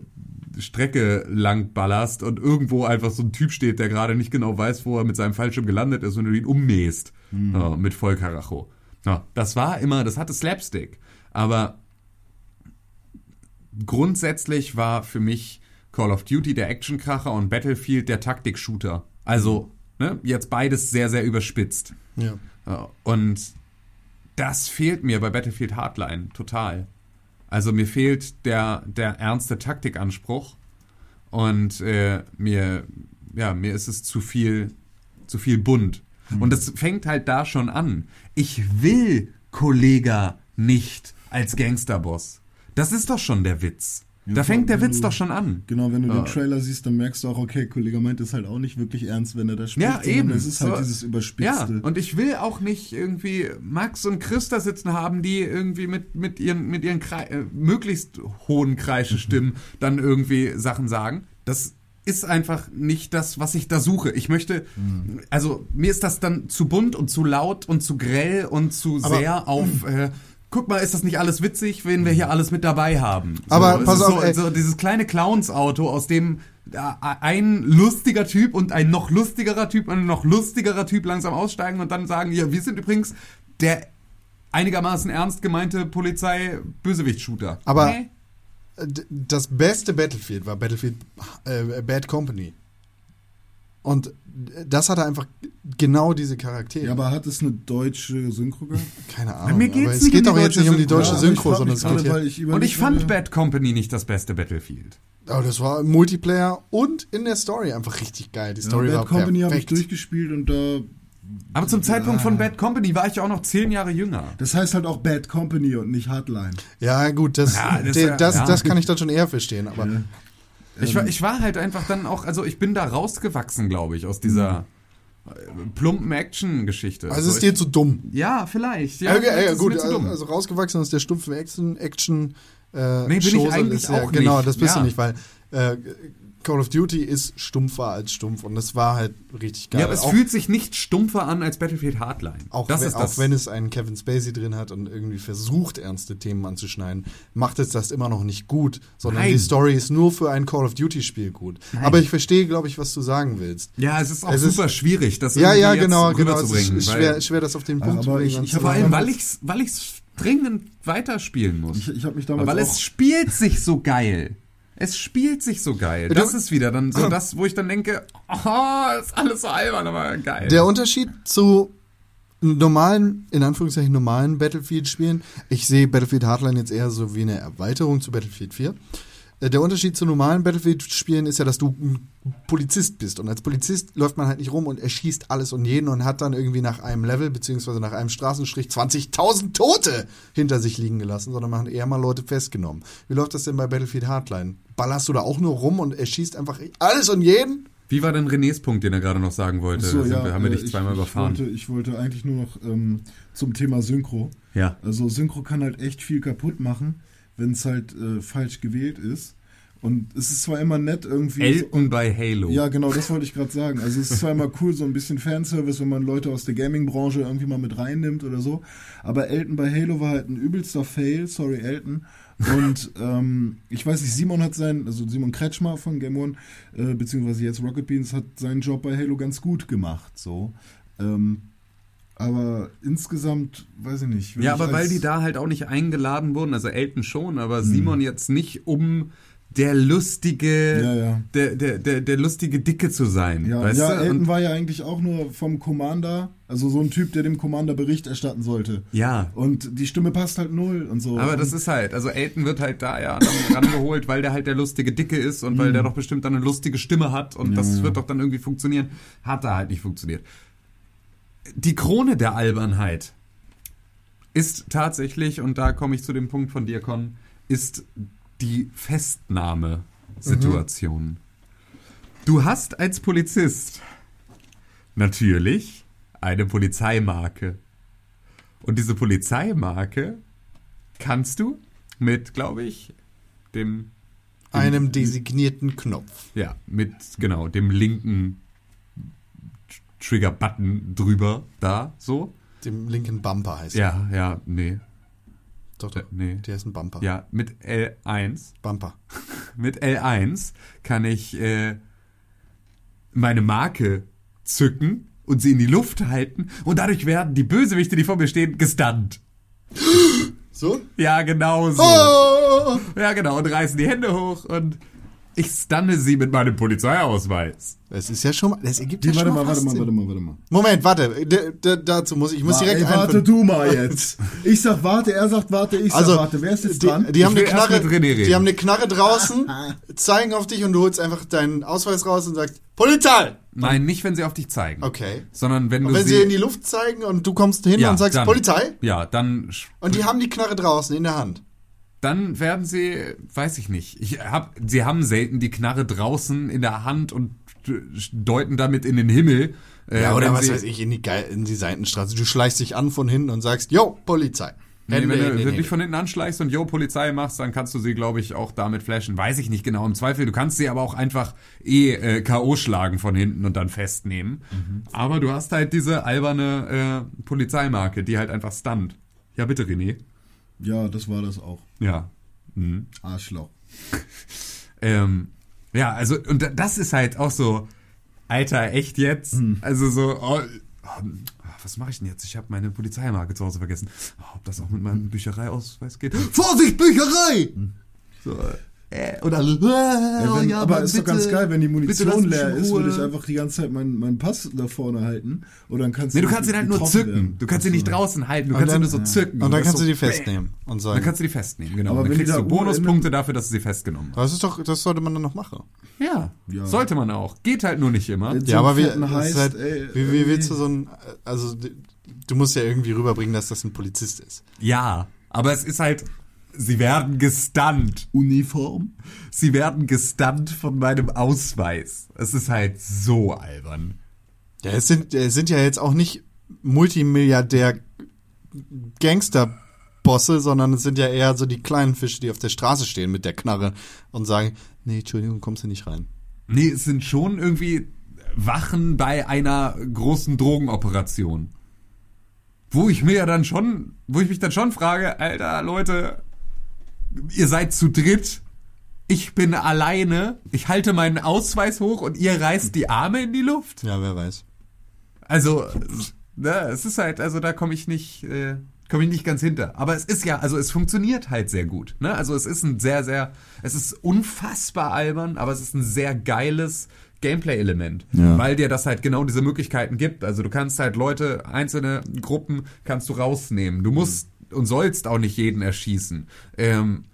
Strecke lang ballerst und irgendwo einfach so ein Typ steht, der gerade nicht genau weiß, wo er mit seinem Fallschirm gelandet ist und du ihn ummähst ja, mit Vollkaracho. Ja, das war immer, das hatte Slapstick. Aber grundsätzlich war für mich Call of Duty der Actionkracher und Battlefield der Taktik-Shooter. Also, ne, jetzt beides sehr, sehr überspitzt. Ja. Ja, Und das fehlt mir bei Battlefield Hardline total. Also mir fehlt der, der ernste Taktikanspruch. Und äh, mir, ja, mir ist es zu viel, zu viel bunt. Und das fängt halt da schon an. Ich will Kollega nicht als Gangsterboss. Das ist doch schon der Witz. Da fängt der Witz du- doch schon an. Genau, wenn du Ja. den Trailer siehst, dann merkst du auch, okay, Kollege meint es halt auch nicht wirklich ernst, wenn er das spricht. Ja, eben. Es ist halt So. dieses Ja, überspitzte. und ich will auch nicht irgendwie Max und Chris da sitzen haben, die irgendwie mit, mit ihren, mit ihren Krei äh, möglichst hohen Kreischestimmen dann irgendwie Sachen sagen. Das ist einfach nicht das, was ich da suche. Ich möchte, also mir ist das dann zu bunt und zu laut und zu grell und zu Aber- sehr auf, äh, guck mal, ist das nicht alles witzig, wenn wir hier alles mit dabei haben. So, Aber pass auf, so, ey. so dieses kleine Clowns-Auto, aus dem äh, ein lustiger Typ und ein noch lustigerer Typ und ein noch lustigerer Typ langsam aussteigen und dann sagen, ja, wir sind übrigens der einigermaßen ernst gemeinte Polizei-Bösewicht-Shooter. Aber-. D- Das beste Battlefield war Battlefield äh, Bad Company. Und das hatte einfach genau diese Charaktere. Ja, aber hat es eine deutsche Synchro gehabt? Keine Ahnung. Mir geht's aber es nicht geht um doch die jetzt deutsche nicht um die Synchro. deutsche Ja, Synchro, sondern es geht hier. ich Und ich fand Bad Company nicht das beste Battlefield. Aber das war im Multiplayer und in der Story einfach richtig geil. Die Ja, Story war Bad Company habe ich perfekt. durchgespielt und da. Aber zum Zeitpunkt von Bad Company war ich auch noch zehn Jahre jünger. Das heißt halt auch Bad Company und nicht Hardline. Ja, gut, das, Ja, das de- ja- das, ja. das kann ich dann schon eher verstehen. Aber Ich war, ich war halt einfach dann auch, also ich bin da rausgewachsen, glaube ich, aus dieser äh, plumpen Action-Geschichte. also So, es ist dir zu dumm. ich, ja, vielleicht. Ja, Ja, okay, ja, es gut, also, also rausgewachsen aus der stumpfen Action, Action äh, Nee, bin ich Chose eigentlich ist ja, auch Genau, nicht. das bist Ja. du nicht, weil äh, Call of Duty ist stumpfer als stumpf und das war halt richtig geil. ja, aber es auch, fühlt sich nicht stumpfer an als Battlefield Hardline. auch, das wenn, ist das. auch wenn es einen Kevin Spacey drin hat und irgendwie versucht, ernste Themen anzuschneiden, macht es das immer noch nicht gut, sondern Nein. die Story ist nur für ein Call of Duty Spiel gut. Aber ich verstehe, glaube ich, was du sagen willst. ja, es ist auch Es ist- super schwierig, das Ja, ja, jetzt genau, genau. Es rüberzubringen. ist weil- schwer, schwer, das auf den Punkt zu aber bringen. ich- ich zu Vor allem, weil ich's, weil ich's dringend weiterspielen muss. Ich, ich habe mich Aber damals weil auch. es spielt sich so geil. Es spielt sich so geil. Das ist wieder dann so das, wo ich dann denke, oh, ist alles so albern, aber geil. Der Unterschied zu normalen, in Anführungszeichen normalen Battlefield-Spielen, ich sehe Battlefield Hardline jetzt eher so wie eine Erweiterung zu Battlefield 4. Äh, Der Unterschied zu normalen Battlefield-Spielen ist ja, dass du ein Polizist bist. Und als Polizist läuft man halt nicht rum und erschießt alles und jeden und hat dann irgendwie nach einem Level, beziehungsweise nach einem Straßenstrich 20.000 Tote hinter sich liegen gelassen, sondern man hat eher mal Leute festgenommen. Wie läuft das denn bei Battlefield Hardline? Ballerst du da auch nur rum und erschießt einfach alles und jeden? Wie war denn Renés Punkt, den er gerade noch sagen wollte? So, Sind ja, wir, haben wir äh, dich ich- zweimal ich überfahren? Wollte, ich wollte eigentlich nur noch ähm, zum Thema Synchro. ja. Also Synchro kann halt echt viel kaputt machen, wenn es halt äh, falsch gewählt ist. Und es ist zwar immer nett irgendwie. Elton bei Halo. Ja, genau, das wollte ich gerade sagen. Also es ist zwar immer cool, so ein bisschen Fanservice, wenn man Leute aus der Gaming-Branche irgendwie mal mit reinnimmt oder so. Aber Elton bei Halo war halt ein übelster Fail, sorry Elton. Und ähm, ich weiß nicht, Simon hat seinen, also Simon Kretschmer von Game One, äh, beziehungsweise jetzt Rocket Beans, hat seinen Job bei Halo ganz gut gemacht. So. Ähm, aber insgesamt, weiß ich nicht. Ja, aber weil die da halt auch nicht eingeladen wurden, also Elton schon, Hm. aber Simon jetzt nicht, um der lustige, Ja, ja. Der, der, der, der lustige Dicke zu sein. Ja, weißt ja du? Elton Und, war ja eigentlich auch nur vom Commander, also so ein Typ, der dem Commander Bericht erstatten sollte. ja. Und die Stimme passt halt null und so. Aber das und, ist halt, also Elton wird halt da ja rangeholt, weil der halt der lustige Dicke ist und weil der doch bestimmt dann eine lustige Stimme hat und Mhm. Ja, das wird doch dann irgendwie funktionieren. Hat da halt nicht funktioniert. Die Krone der Albernheit ist tatsächlich, und da komme ich zu dem Punkt von dir, Con, ist die Festnahmesituation. Du hast als Polizist natürlich eine Polizeimarke. Und diese Polizeimarke kannst du mit, glaube ich, dem, Einem designierten Knopf. ja, mit, genau, dem linken Tr- Trigger-Button drüber, da, so. Dem linken Bumper heißt er. Ja, ja, nee, Doch, doch. nee. Der ist ein Bumper. Ja, mit L1, Bumper. mit L1 kann ich äh, meine Marke zücken und sie in die Luft halten und dadurch werden die Bösewichte, die vor mir stehen, gestunt. So? Ja, genau so. Oh! Ja, genau, und reißen die Hände hoch und Ich stunne sie mit meinem Polizeiausweis. Das ist ja schon mal, das ergibt Die, ja warte schon mal, mal, warte mal, warte mal, warte mal. Moment, warte, d d dazu muss ich, ich muss direkt Ey, warte du mal jetzt. Ich sag warte, er sagt warte, ich sag Also, warte. Wer ist jetzt die, dran? die, haben Ich eine Knarre, die haben eine Knarre draußen, zeigen auf dich und du holst einfach deinen Ausweis raus und sagst, Polizei! Nein, nicht, wenn sie auf dich zeigen. Okay. Sondern wenn Und du wenn sie in die Luft zeigen und du kommst hin ja, und sagst, dann, Polizei? Ja, dann Und die haben die Knarre draußen in der Hand. Dann werden sie, weiß ich nicht. Ich hab, sie haben selten die Knarre draußen in der Hand und deuten damit in den Himmel. Äh, Ja, oder was sie, weiß ich, in die, Ge- in die Seitenstraße. Du schleichst dich an von hinten und sagst, yo, Polizei. Nee, wenn du wenn dich von hinten anschleichst und Yo Polizei machst, dann kannst du sie, glaube ich, auch damit flashen. Weiß ich nicht genau im Zweifel. Du kannst sie aber auch einfach eh äh, K.O. schlagen von hinten und dann festnehmen. Mhm. Aber du hast halt diese alberne äh, Polizeimarke, die halt einfach stunt. Ja, bitte, René. Ja, das war das auch. Ja. Arschloch. Ähm, ja, also, und da- das ist halt auch so, Alter, echt jetzt? Also so, oh, oh, was mache ich denn jetzt? Ich habe meine Polizeimarke zu Hause vergessen. Oh, ob das auch mit meinem Büchereiausweis geht? Vorsicht, Bücherei! So, äh, oder, äh, oh, wenn, ja, aber ist doch bitte, ganz geil, wenn die Munition leer ist, würde ich einfach die ganze Zeit meinen, meinen Pass da vorne halten. Und dann kannst Nee, du kannst ihn halt nur zücken. werden. Du kannst ihn nicht Ach so. draußen halten, du Und kannst ihn dann- nur so zücken. Und dann kannst du die festnehmen und Dann sagen, kannst du die festnehmen, genau. Aber dann kriegst du Bonuspunkte dafür, dass du sie festgenommen hast. das ist doch, das sollte man dann noch machen. Ja, Ja. sollte man auch. Geht halt nur nicht immer. Ja, aber wie, ist halt, ey, wie, wie willst du so ein, also du musst ja irgendwie rüberbringen, dass das ein Polizist ist. Ja, aber es ist halt, sie werden gestunt. Uniform? Sie werden gestunt von meinem Ausweis. Es ist halt so albern. Ja, es sind, es sind ja jetzt auch nicht Multimilliardär Gangsterbosse, sondern es sind ja eher so die kleinen Fische, die auf der Straße stehen mit der Knarre und sagen, nee, Entschuldigung, kommst du nicht rein. Nee, es sind schon irgendwie Wachen bei einer großen Drogenoperation. Wo ich mir ja dann schon, wo ich mich dann schon frage, Alter, Leute, ihr seid zu dritt, ich bin alleine, ich halte meinen Ausweis hoch und ihr reißt die Arme in die Luft? Ja, wer weiß. Also, ne, es ist halt, also da komme ich nicht, äh, komme ich nicht ganz hinter. Aber es ist ja, also es funktioniert halt sehr gut. Ne? Also es ist ein sehr, sehr, es ist unfassbar albern, aber es ist ein sehr geiles Gameplay-Element, Ja. weil dir das halt genau diese Möglichkeiten gibt. Also du kannst halt Leute, einzelne Gruppen kannst du rausnehmen. Du musst und sollst auch nicht jeden erschießen. Ähm,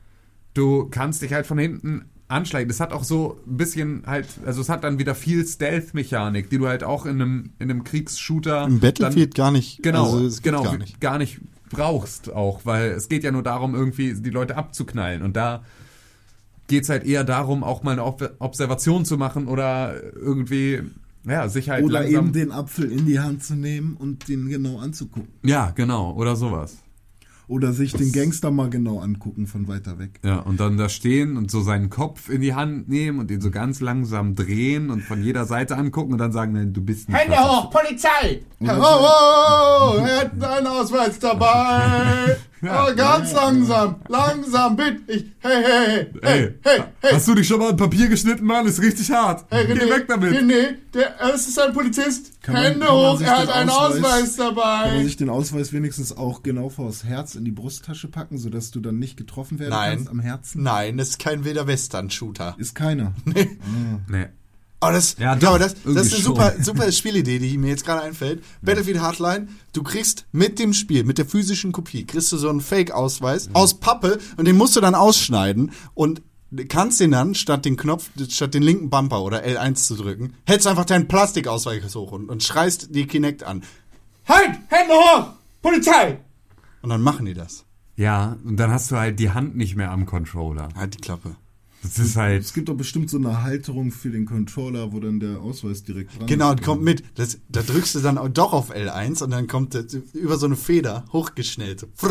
du kannst dich halt von hinten anschleichen. Das hat auch so ein bisschen halt, also es hat dann wieder viel Stealth-Mechanik, die du halt auch in einem, in einem Kriegsshooter Im Battlefield gar nicht. genau, also es geht genau, gar nicht. gar nicht brauchst auch, weil es geht ja nur darum, irgendwie die Leute abzuknallen. Und da geht's halt eher darum, auch mal eine Ob Observation zu machen oder irgendwie, ja, sich halt Oder langsam. eben den Apfel in die Hand zu nehmen und den genau anzugucken. ja, genau, oder sowas. Oder sich den Gangster mal genau angucken von weiter weg. Ja, und dann da stehen und so seinen Kopf in die Hand nehmen und ihn so ganz langsam drehen und von jeder Seite angucken und dann sagen, nein, du bist nicht. Hände was hoch, Polizei! Oh, oh, oh, er hat einen Ausweis dabei. Ja. oh, ganz langsam, langsam, bitte. Ich, hey, hey, hey, Ey, hey, hey, hey. hast du dich schon mal ein Papier geschnitten, Mann? Ist richtig hart. Hey, Geh weg damit. René, der, es ist ein Polizist. Kann Hände man hoch, er hat einen Ausweis- Ausweis Kann man dabei. sich den Ausweis wenigstens auch genau vors Herz in die Brusttasche packen, sodass du dann nicht getroffen werden Nein. kannst am Herzen? Nein, das ist kein wilder Western-Shooter. Ist keiner. Nee. Aber das, Ja, doch, das, das ist eine super, super Spielidee, die mir jetzt gerade einfällt. Battlefield Hardline, du kriegst mit dem Spiel, mit der physischen Kopie, kriegst du so einen Fake-Ausweis aus Pappe und den musst du dann ausschneiden und kannst den dann, statt den Knopf, statt den linken Bumper oder L1 zu drücken, hältst einfach deinen Plastikausweis hoch und, und schreist die Kinect an. Halt! Hände hoch! Polizei! Und dann machen die das. Ja, und dann hast du halt die Hand nicht mehr am Controller. Halt die Klappe. Das ist halt. Es gibt doch bestimmt so eine Halterung für den Controller, wo dann der Ausweis direkt dran Genau, ist. kommt mit. Das, da drückst du dann auch doch auf L1 und dann kommt das über so eine Feder hochgeschnellt. So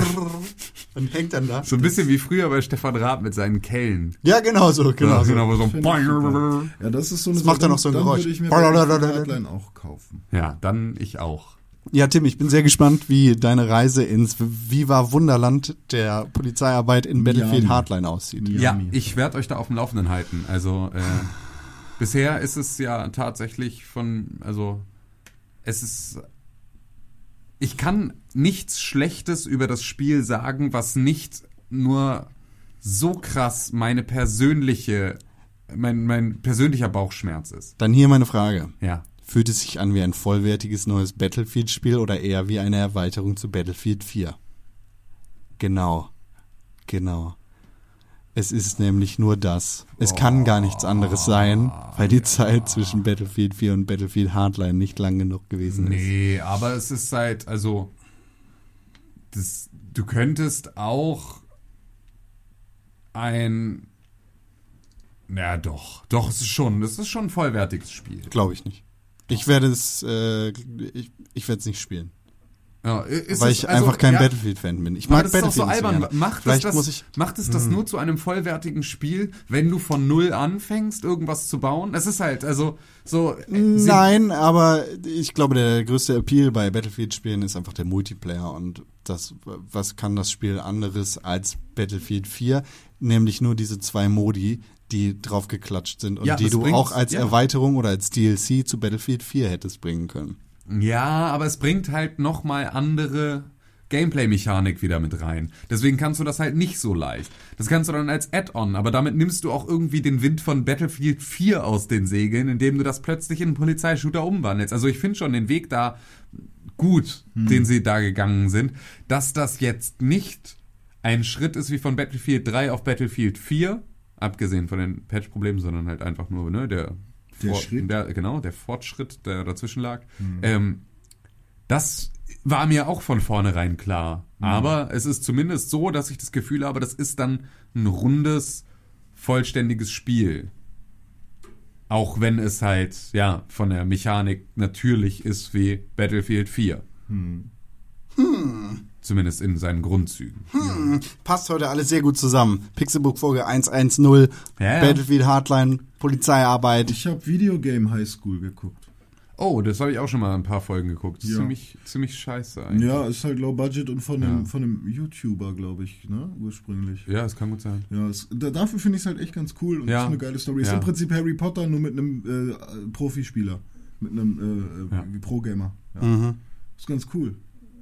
und hängt dann da. So ein bisschen wie früher bei Stefan Raab mit seinen Kellen. Ja, genau so, genau ja, so. genau, so super. Ja, das ist so eine Das macht dann dann- auch so ein dann Geräusch. würde ich mir auch kaufen. Ja, dann ich auch. Ja, Tim, ich bin sehr gespannt, wie deine Reise ins Viva Wunderland der Polizeiarbeit in Battlefield Miami. Hardline aussieht. Ja. Ich werde euch da auf dem Laufenden halten. Also äh, bisher ist es ja tatsächlich von, also es ist, ich kann nichts Schlechtes über das Spiel sagen, was nicht nur so krass meine persönliche mein, mein persönlicher Bauchschmerz ist. Dann hier meine Frage. Ja. Fühlt es sich an wie ein vollwertiges neues Battlefield-Spiel oder eher wie eine Erweiterung zu Battlefield 4? Genau. Genau. Es ist nämlich nur das. Es kann gar nichts anderes sein, weil die Zeit zwischen Battlefield 4 und Battlefield Hardline nicht lang genug gewesen ist. Nee, aber es ist halt, also, das, du könntest auch ein, ja doch, doch, es ist schon, das ist schon ein vollwertiges Spiel. Glaube ich nicht. Ich werde es, äh, ich, ich werde es nicht spielen. Ja, ist weil ich also, einfach kein ja, Battlefield-Fan bin. Ich mag Battlefield so albern. Macht es, Vielleicht das, muss ich. macht es das nur zu einem vollwertigen Spiel, wenn du von null anfängst, irgendwas zu bauen? Es ist halt, also, so. äh, Nein, aber ich glaube, der größte Appeal bei Battlefield-Spielen ist einfach der Multiplayer und das, was kann das Spiel anderes als Battlefield 4? Nämlich nur diese zwei Modi, die draufgeklatscht sind und Ja, die du bringt's, auch als ja. Erweiterung oder als DLC zu Battlefield 4 hättest bringen können. Ja, aber es bringt halt nochmal andere Gameplay-Mechanik wieder mit rein. Deswegen kannst du das halt nicht so leicht. Das kannst du dann als Add-on, aber damit nimmst du auch irgendwie den Wind von Battlefield 4 aus den Segeln, indem du das plötzlich in einen Polizeishooter umwandelst. Also ich finde schon den Weg da gut, den sie da gegangen sind. Dass das jetzt nicht ein Schritt ist wie von Battlefield 3 auf Battlefield 4, abgesehen von den Patch-Problemen, sondern halt einfach nur ne, der, Der Schritt. Der, genau, der Fortschritt, der dazwischen lag. Ähm, das war mir auch von vornherein klar. Aber es ist zumindest so, dass ich das Gefühl habe, das ist dann ein rundes, vollständiges Spiel. Auch wenn es halt, ja, von der Mechanik natürlich ist wie Battlefield 4. Zumindest in seinen Grundzügen. Passt heute alles sehr gut zusammen. Pixelbook Folge 110, Ja, ja. Battlefield Hardline, Polizeiarbeit. Ich habe Videogame High School geguckt. Oh, das habe ich auch schon mal ein paar Folgen geguckt. Das ist Ja. ziemlich, ziemlich scheiße eigentlich. Ja, ist halt low budget und von einem, Ja. von einem YouTuber, glaube ich, ne, ursprünglich. Ja, es kann gut sein. Ja, es, da, dafür finde ich es halt echt ganz cool und Ja. ist eine geile Story. Ist Ja. im Prinzip Harry Potter nur mit einem äh, Profispieler, mit einem äh, Ja. äh, Pro-Gamer. Ja. Mhm. Ist ganz cool,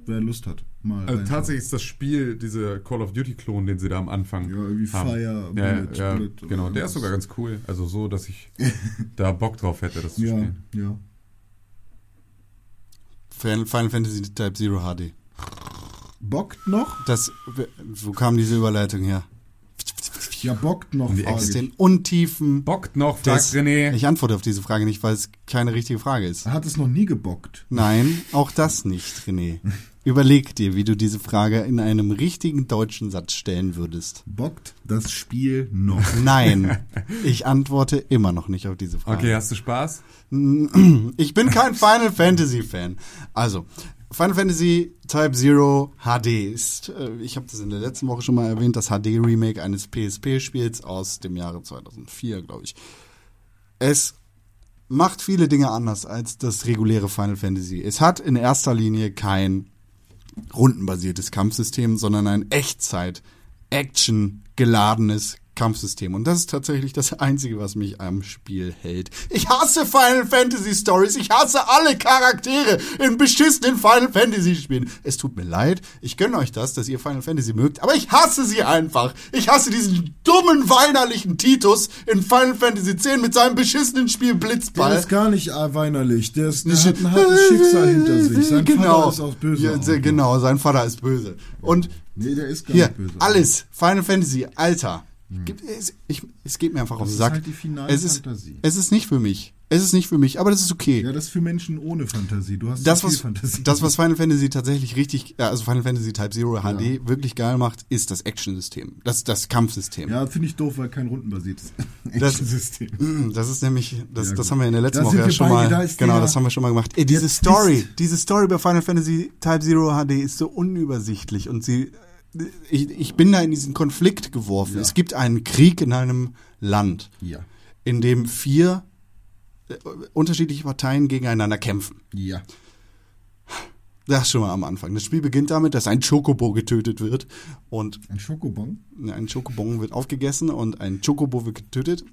wer Lust hat. Mal Also tatsächlich ist das Spiel, diese Call of Duty-Klon, den sie da am Anfang Ja, irgendwie haben. Fire, ja, Bullet, ja, Bullet oder genau. Der ist irgendwas. sogar ganz cool. Also so, dass ich da Bock drauf hätte, das zu Ja, spielen. ja. Final Final Fantasy Type Zero HD. Bockt noch? Das, wo kam diese Überleitung her? Ja, bockt noch, die Aus den Untiefen Bockt noch, fragt René. Ich antworte auf diese Frage nicht, weil es keine richtige Frage ist. Er hat es noch nie gebockt. Nein, auch das nicht, René. Überleg dir, wie du diese Frage in einem richtigen deutschen Satz stellen würdest. Bockt das Spiel noch? Nein, ich antworte immer noch nicht auf diese Frage. Okay, hast du Spaß? Ich bin kein Final Fantasy Fan. Also, Final Fantasy Type Zero HD ist, äh, ich habe das in der letzten Woche schon mal erwähnt, das HD-Remake eines PSP-Spiels aus dem Jahre 2004, glaube ich. Es macht viele Dinge anders als das reguläre Final Fantasy. Es hat in erster Linie kein rundenbasiertes Kampfsystem, sondern ein Echtzeit, Action geladenes Kampfsystem. Und das ist tatsächlich das Einzige, was mich am Spiel hält. Ich hasse Final Fantasy Stories. Ich hasse alle Charaktere in beschissenen Final Fantasy Spielen. Es tut mir leid. Ich gönne euch das, dass ihr Final Fantasy mögt. Aber ich hasse sie einfach. Ich hasse diesen dummen, weinerlichen Titus in Final Fantasy X mit seinem beschissenen Spiel Der Blitzball. ist gar nicht äh, weinerlich. Der, ist, der hat ein hartes Schicksal hinter sich. Sein genau. Vater ist auch böse. Ja, auch. genau, sein Vater ist böse. Und Nee, der ist gar hier, nicht böse. alles, Final Fantasy, Alter. Gibt, es, ich, es geht mir einfach auf den Sack. halt es, ist, es ist nicht für mich. Es ist nicht für mich, aber das ist okay. Ja, das ist für Menschen ohne Fantasie. Du hast das, was, Fantasie. das, was Final Fantasy tatsächlich richtig, äh, also Final Fantasy Type Zero HD wirklich geil macht, ist das Action-System. Das, das Kampfsystem. ja, finde ich doof, weil kein rundenbasiertes Das- Action-System. Das ist nämlich, das, Ja, das haben wir in der letzten Woche ja schon beide, mal, da genau, das haben wir schon mal gemacht. Ey, diese Story, diese Story bei Final Fantasy Type Zero HD ist so unübersichtlich und sie, ich, ich bin da in diesen Konflikt geworfen. Ja. Es gibt einen Krieg in einem Land, Ja. in dem vier äh, unterschiedliche Parteien gegeneinander kämpfen. Ja. Das schon mal am Anfang. Das Spiel beginnt damit, dass ein Chocobo getötet wird und Ein Schokobon? ein Schokobon wird aufgegessen und ein Chocobo wird getötet.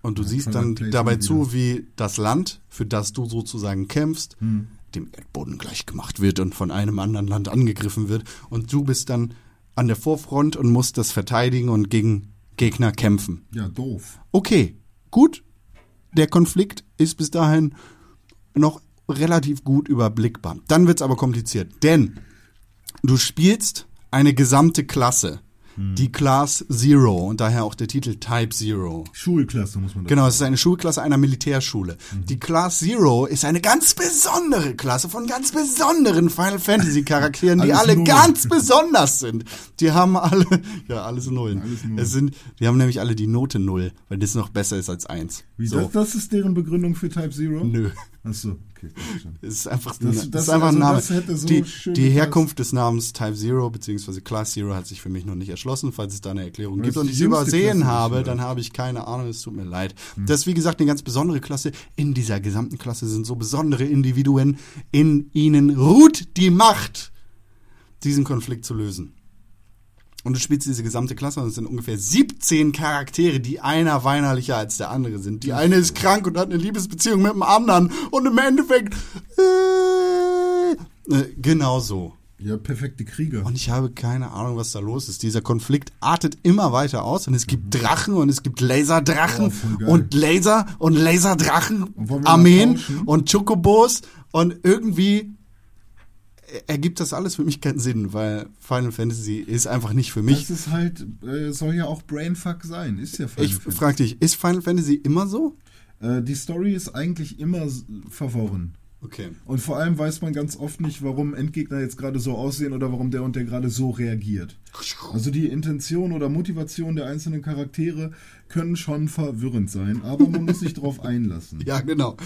Und du siehst Product dann dabei wieder. zu, wie das Land, für das du sozusagen kämpfst, Hm. Dem Erdboden gleichgemacht wird und von einem anderen Land angegriffen wird. Und du bist dann an der Vorfront und musst das verteidigen und gegen Gegner kämpfen. Ja, doof. Okay, gut. Der Konflikt ist bis dahin noch relativ gut überblickbar. Dann wird's aber kompliziert, denn du spielst eine gesamte Klasse, die Class Zero und daher auch der Titel Type Zero. Schulklasse muss man da Genau, es ist eine Schulklasse einer Militärschule. Die Class Zero ist eine ganz besondere Klasse von ganz besonderen Final Fantasy Charakteren, die alle Nullen. ganz besonders sind. Die haben alle, ja, alles Nullen. Alles Nullen. Es sind, die haben nämlich alle die Note Null, weil das noch besser ist als eins. Wie, so. das, das ist deren Begründung für Type Zero? Nö. Achso, okay. Es ist einfach, Das- das, das- ist einfach ein also Name. das hätte so die, die. Herkunft des Namens Type Zero bzw. Class Zero hat sich für mich noch nicht erschlossen. Falls es da eine Erklärung gibt und ich sie übersehen Klasse habe, dann habe ich keine Ahnung. Es tut mir leid. Hm. Das ist wie gesagt eine ganz besondere Klasse. In dieser gesamten Klasse sind so besondere Individuen. In ihnen ruht die Macht, diesen Konflikt zu lösen. Und du spielst diese gesamte Klasse und es sind ungefähr 17 Charaktere, die einer weinerlicher als der andere sind. Die eine ist krank und hat eine Liebesbeziehung mit dem anderen und im Endeffekt äh, äh, genau so. Ja, perfekte Krieger. Und ich habe keine Ahnung, was da los ist. Dieser Konflikt artet immer weiter aus und es gibt Drachen und es gibt Laserdrachen Oh, und Laser und Laserdrachen, Armeen und Chocobos und irgendwie ergibt das alles für mich keinen Sinn, weil Final Fantasy ist einfach nicht für mich. Das ist halt, äh, soll ja auch Brainfuck sein. Ist ja Final Ich Fantasy. frage dich, ist Final Fantasy immer so? Äh, die Story ist eigentlich immer verworren. Okay. Und vor allem weiß man ganz oft nicht, warum Endgegner jetzt gerade so aussehen oder warum der und der gerade so reagiert. Also die Intention oder Motivation der einzelnen Charaktere können schon verwirrend sein, aber man muss sich darauf einlassen. Ja, genau.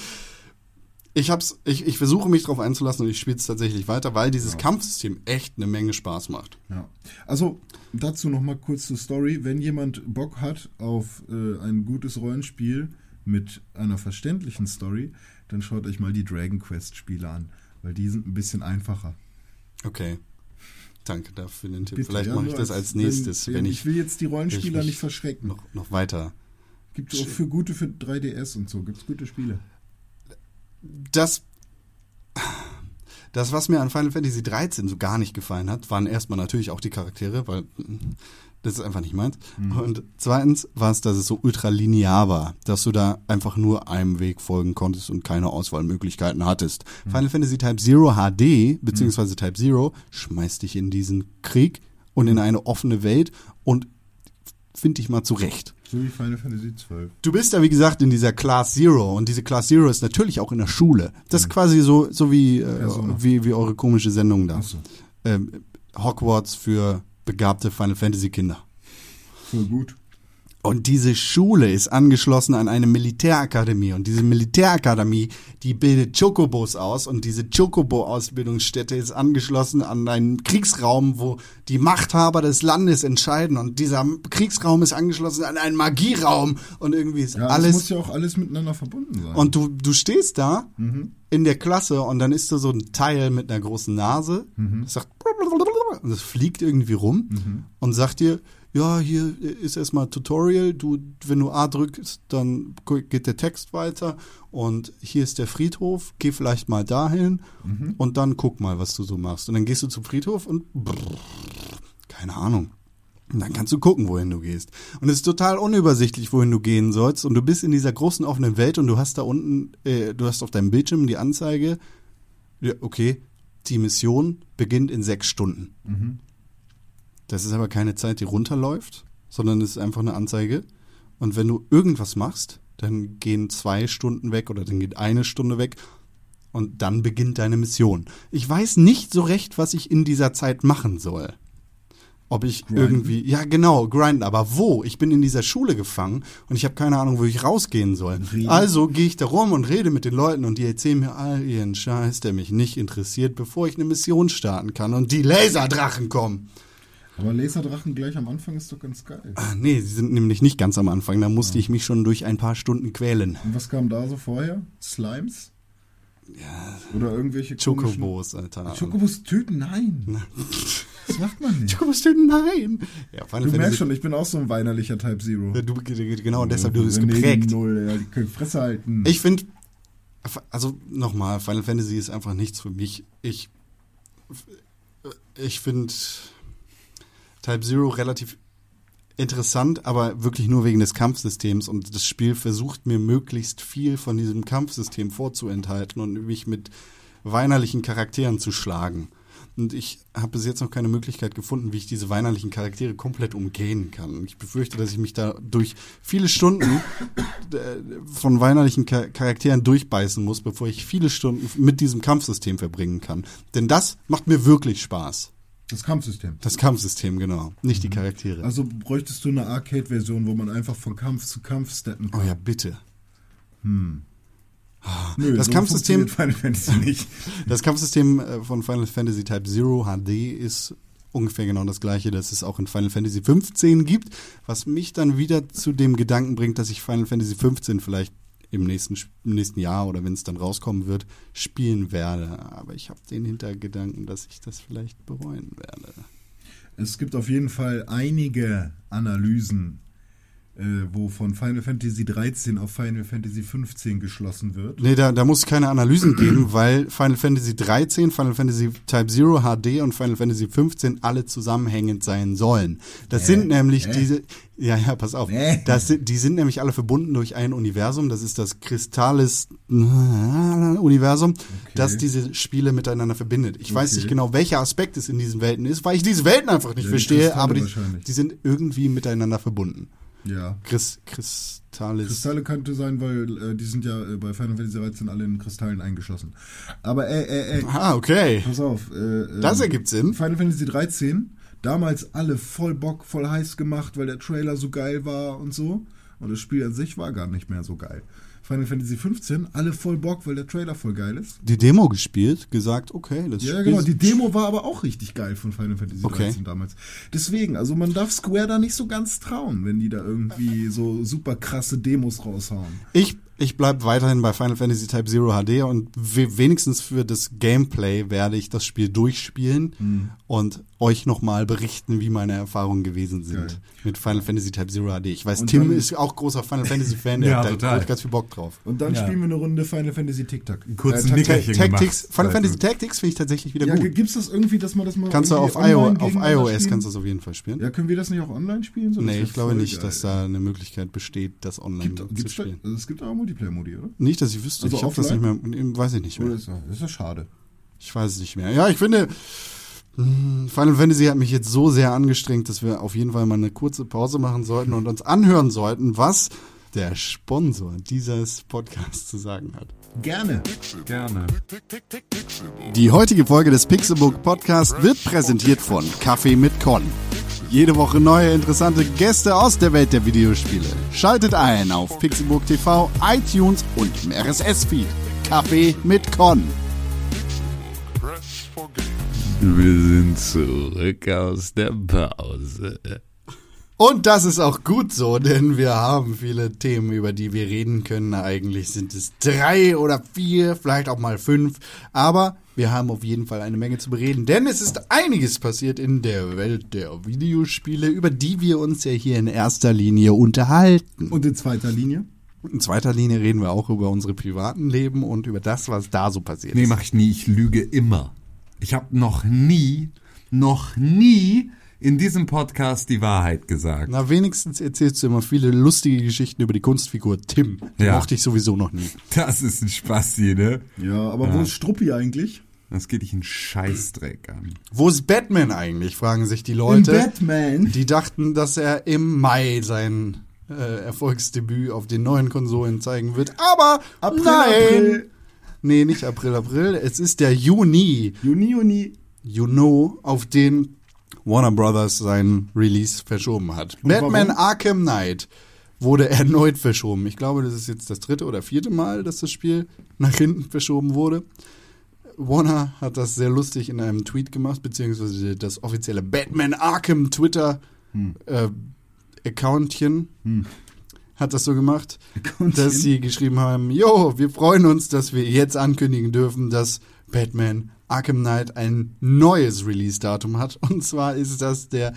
Ich hab's, ich, ich versuche mich darauf einzulassen und ich spiele es tatsächlich weiter, weil dieses Kampfsystem echt eine Menge Spaß macht. Ja. Also dazu noch mal kurz zur Story. Wenn jemand Bock hat auf äh, ein gutes Rollenspiel mit einer verständlichen Story, dann schaut euch mal die Dragon Quest Spiele an, weil die sind ein bisschen einfacher. Okay. Danke dafür den Tipp. Bitte, Vielleicht ja, mache ich das als nächstes, wenn, ich, will jetzt die Rollenspieler ich nicht verschrecken. noch, noch weiter. Gibt auch für gute für 3DS und so, gibt's gute Spiele. Das, das, was mir an Final Fantasy 13 so gar nicht gefallen hat, waren erstmal natürlich auch die Charaktere, weil das ist einfach nicht meins. Und zweitens war es, dass es so ultralinear war, dass du da einfach nur einem Weg folgen konntest und keine Auswahlmöglichkeiten hattest. Final Fantasy Type Zero HD, beziehungsweise Type Zero, schmeißt dich in diesen Krieg und in eine offene Welt und find dich mal zurecht. So wie Final Fantasy 12. Du bist ja, wie gesagt, in dieser Class Zero und diese Class Zero ist natürlich auch in der Schule. Das ist quasi so, so wie, äh, wie, wie eure komische Sendung da. So. Ähm, Hogwarts für begabte Final Fantasy Kinder. Voll gut. Und diese Schule ist angeschlossen an eine Militärakademie. Und diese Militärakademie, die bildet Chocobos aus. Und diese Chocobo-Ausbildungsstätte ist angeschlossen an einen Kriegsraum, wo die Machthaber des Landes entscheiden. Und dieser Kriegsraum ist angeschlossen an einen Magieraum. Und irgendwie ist Ja, alles. das muss ja auch alles miteinander verbunden sein. Und du, du stehst da in der Klasse und dann ist da so ein Teil mit einer großen Nase, das sagt und das fliegt irgendwie rum und sagt dir, ja, hier ist erstmal Tutorial, du, wenn du A drückst, dann geht der Text weiter und hier ist der Friedhof, geh vielleicht mal dahin und dann guck mal, was du so machst. Und dann gehst du zum Friedhof und keine Ahnung. Und dann kannst du gucken, wohin du gehst. Und es ist total unübersichtlich, wohin du gehen sollst. Und du bist in dieser großen offenen Welt und du hast da unten, äh, du hast auf deinem Bildschirm die Anzeige, ja, okay, die Mission beginnt in sechs Stunden. Das ist aber keine Zeit, die runterläuft, sondern es ist einfach eine Anzeige. Und wenn du irgendwas machst, dann gehen zwei Stunden weg oder dann geht eine Stunde weg und dann beginnt deine Mission. Ich weiß nicht so recht, was ich in dieser Zeit machen soll. Ob ich Grinden? irgendwie, ja genau, grinden, aber wo? Ich bin in dieser Schule gefangen und ich habe keine Ahnung, wo ich rausgehen soll. Reden? Also gehe ich da rum und rede mit den Leuten und die erzählen mir all ihren Scheiß, der mich nicht interessiert, bevor ich eine Mission starten kann und die Laserdrachen kommen. Aber Laserdrachen gleich am Anfang ist doch ganz geil. Ah, nee, sie sind nämlich nicht ganz am Anfang, da musste ich mich schon durch ein paar Stunden quälen. Und was kam da so vorher? Slimes? Ja. Oder irgendwelche Chocobos, Alter. Chocobos töten? Nein. Das macht man nicht. Chocobos töten, nein. Ja, Du Fantasy- merkst schon, ich bin auch so ein weinerlicher Type Zero. Ja, Du, genau, deshalb du bist geprägt. Null, ja, die können Fresse halten. Ich finde, also nochmal, Final Fantasy ist einfach nichts für mich. Ich, ich finde Type Zero relativ interessant, aber wirklich nur wegen des Kampfsystems. Und das Spiel versucht mir möglichst viel von diesem Kampfsystem vorzuenthalten und mich mit weinerlichen Charakteren zu schlagen. Und ich habe bis jetzt noch keine Möglichkeit gefunden, wie ich diese weinerlichen Charaktere komplett umgehen kann. Ich befürchte, dass ich mich da durch viele Stunden äh, von weinerlichen Cha- Charakteren durchbeißen muss, bevor ich viele Stunden mit diesem Kampfsystem verbringen kann. Denn das macht mir wirklich Spaß. Das Kampfsystem. Das Kampfsystem, genau. Nicht die Charaktere. Also bräuchtest du eine Arcade-Version, wo man einfach von Kampf zu Kampf steppen oh kann. ja, bitte. Nö, das so Kampfsystem- Final Fantasy nicht. Das Kampfsystem äh, von Final Fantasy Type Zero HD ist ungefähr genau das gleiche, das es auch in Final Fantasy 15 gibt, was mich dann wieder zu dem Gedanken bringt, dass ich Final Fantasy 15 vielleicht im nächsten, im nächsten Jahr oder wenn es dann rauskommen wird, spielen werde. Aber ich habe den Hintergedanken, dass ich das vielleicht bereuen werde. Es gibt auf jeden Fall einige Analysen, wo von Final Fantasy 13 auf Final Fantasy 15 geschlossen wird. Nee, da, da muss es keine Analysen geben, weil Final Fantasy 13, Final Fantasy Type Zero HD und Final Fantasy 15 alle zusammenhängend sein sollen. Das sind nämlich Äh? diese, ja, ja, pass auf. Äh? Das sind, die sind nämlich alle verbunden durch ein Universum. Das ist das Kristallis Universum, das diese Spiele miteinander verbindet. Ich weiß Okay. nicht genau, welcher Aspekt es in diesen Welten ist, weil ich diese Welten einfach nicht Ja, verstehe, aber die, die sind irgendwie miteinander verbunden. Ja. Chris, Kristallis. Kristalle könnte sein, weil äh, die sind ja äh, bei Final Fantasy 13 alle in Kristallen eingeschlossen. Aber ey, ey, ey, Ah, okay. pass auf. Äh, Das ähm, ergibt Sinn. Final Fantasy 13, damals alle voll Bock, voll heiß gemacht, weil der Trailer so geil war und so. Und das Spiel an sich war gar nicht mehr so geil. Final Fantasy 15, alle voll Bock, weil der Trailer voll geil ist. Die Demo gespielt, gesagt, okay, das Ja, genau. Die Demo war aber auch richtig geil von Final Fantasy Okay. 13 damals. Deswegen, also man darf Square da nicht so ganz trauen, wenn die da irgendwie so super krasse Demos raushauen. Ich, ich bleib weiterhin bei Final Fantasy Type Zero HD und we wenigstens für das Gameplay werde ich das Spiel durchspielen Hm. und euch nochmal berichten, wie meine Erfahrungen gewesen sind Geil. mit Final Fantasy Type Zero HD. Ich weiß, Und Tim ist auch großer Final Fantasy Fan, der Ja, hat da ganz viel Bock drauf. Und dann Ja. spielen wir eine Runde Final Fantasy Tic-Tac. kurzen Tac- Nickerchen Ta- gemacht. Tactics, Final Fantasy. Tactics finde ich tatsächlich wieder Ja, gut. gibt's das irgendwie, dass man das mal Kannst du auf, IO, auf iOS spielen? kannst du das auf jeden Fall spielen. Ja, können wir das nicht auch online spielen? So, nee, ich glaube nicht, geil. dass da eine Möglichkeit besteht, das online Gibt, zu gibt's da, spielen. also es gibt auch Multiplayer-Modi, oder? Nicht, dass ich wüsste. Also ich habe das nicht mehr, nee, weiß ich nicht mehr. Ist das, das ist ja schade. Ich weiß es nicht mehr. Ja, ich finde, Final Fantasy hat mich jetzt so sehr angestrengt, dass wir auf jeden Fall mal eine kurze Pause machen sollten und uns anhören sollten, was der Sponsor dieses Podcasts zu sagen hat. Gerne. Gerne. Die heutige Folge des Pixelbook Podcast wird präsentiert von Kaffee mit Con. Jede Woche neue interessante Gäste aus der Welt der Videospiele. Schaltet ein auf Pixelbook TV, iTunes und im RSS-Feed. Kaffee mit Con. Wir sind zurück aus der Pause. Und das ist auch gut so, denn wir haben viele Themen, über die wir reden können. Eigentlich sind es drei oder vier, vielleicht auch mal fünf. Aber wir haben auf jeden Fall eine Menge zu bereden, denn es ist einiges passiert in der Welt der Videospiele, über die wir uns ja hier in erster Linie unterhalten. Und in zweiter Linie? In zweiter Linie reden wir auch über unsere privaten Leben und über das, was da so passiert Nee, ist. mach ich nie. Ich lüge immer. Ich habe noch nie, noch nie in diesem Podcast die Wahrheit gesagt. Na, wenigstens erzählst du immer viele lustige Geschichten über die Kunstfigur Tim. Die Ja. mochte ich sowieso noch nie. Das ist ein Spasti, ne? Ja, aber wo ist Struppi eigentlich? Das geht dich einen Scheißdreck an. Wo ist Batman eigentlich, fragen sich die In Leute. Batman. Die dachten, dass er im Mai sein äh, Erfolgsdebüt auf den neuen Konsolen zeigen wird. Aber April, nein! April. Nee, nicht April, April. Es ist der Juni, Juni, Juni. Juno, auf den Warner Brothers seinen Release verschoben hat. Batman warum? Arkham Knight wurde erneut verschoben. Ich glaube, das ist jetzt das dritte oder vierte Mal, dass das Spiel nach hinten verschoben wurde. Warner hat das sehr lustig in einem Tweet gemacht, beziehungsweise das offizielle Batman Arkham Twitter äh, Accountchen hat das so gemacht, Accountchen? dass sie geschrieben haben, jo, wir freuen uns, dass wir jetzt ankündigen dürfen, dass Batman Arkham Knight ein neues Release-Datum hat. Und zwar ist das der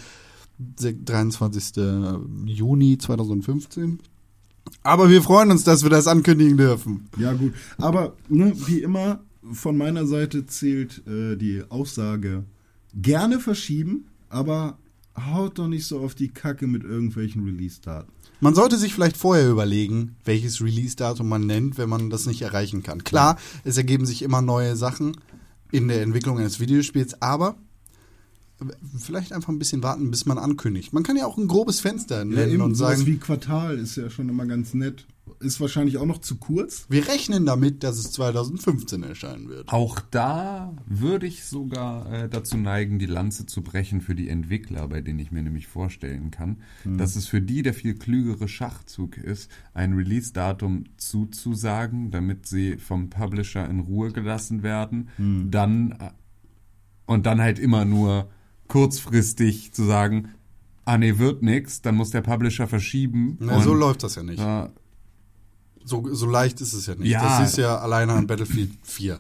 23. Juni 2015. Aber wir freuen uns, dass wir das ankündigen dürfen. Ja, gut. Aber ne, wie immer, von meiner Seite zählt äh, die Aussage gerne verschieben, aber haut doch nicht so auf die Kacke mit irgendwelchen Release-Daten. Man sollte sich vielleicht vorher überlegen, welches Release-Datum man nennt, wenn man das nicht erreichen kann. Klar, es ergeben sich immer neue Sachen in der Entwicklung eines Videospiels, aber vielleicht einfach ein bisschen warten, bis man ankündigt. Man kann ja auch ein grobes Fenster Ja, nennen eben und sagen, wie Quartal ist ja schon immer ganz nett. Ist wahrscheinlich auch noch zu kurz. wir rechnen damit, dass es 2015 erscheinen wird. Auch da würde ich sogar äh, dazu neigen, die Lanze zu brechen für die Entwickler, bei denen ich mir nämlich vorstellen kann, dass es für die der viel klügere Schachzug ist, ein Release-Datum zuzusagen, damit sie vom Publisher in Ruhe gelassen werden, dann äh, und dann halt immer nur kurzfristig zu sagen, ah nee, wird nix, dann muss der Publisher verschieben. Na, und, so läuft das ja nicht. äh, So, so leicht ist es ja nicht. Ja. Das ist ja alleine an Battlefield 4.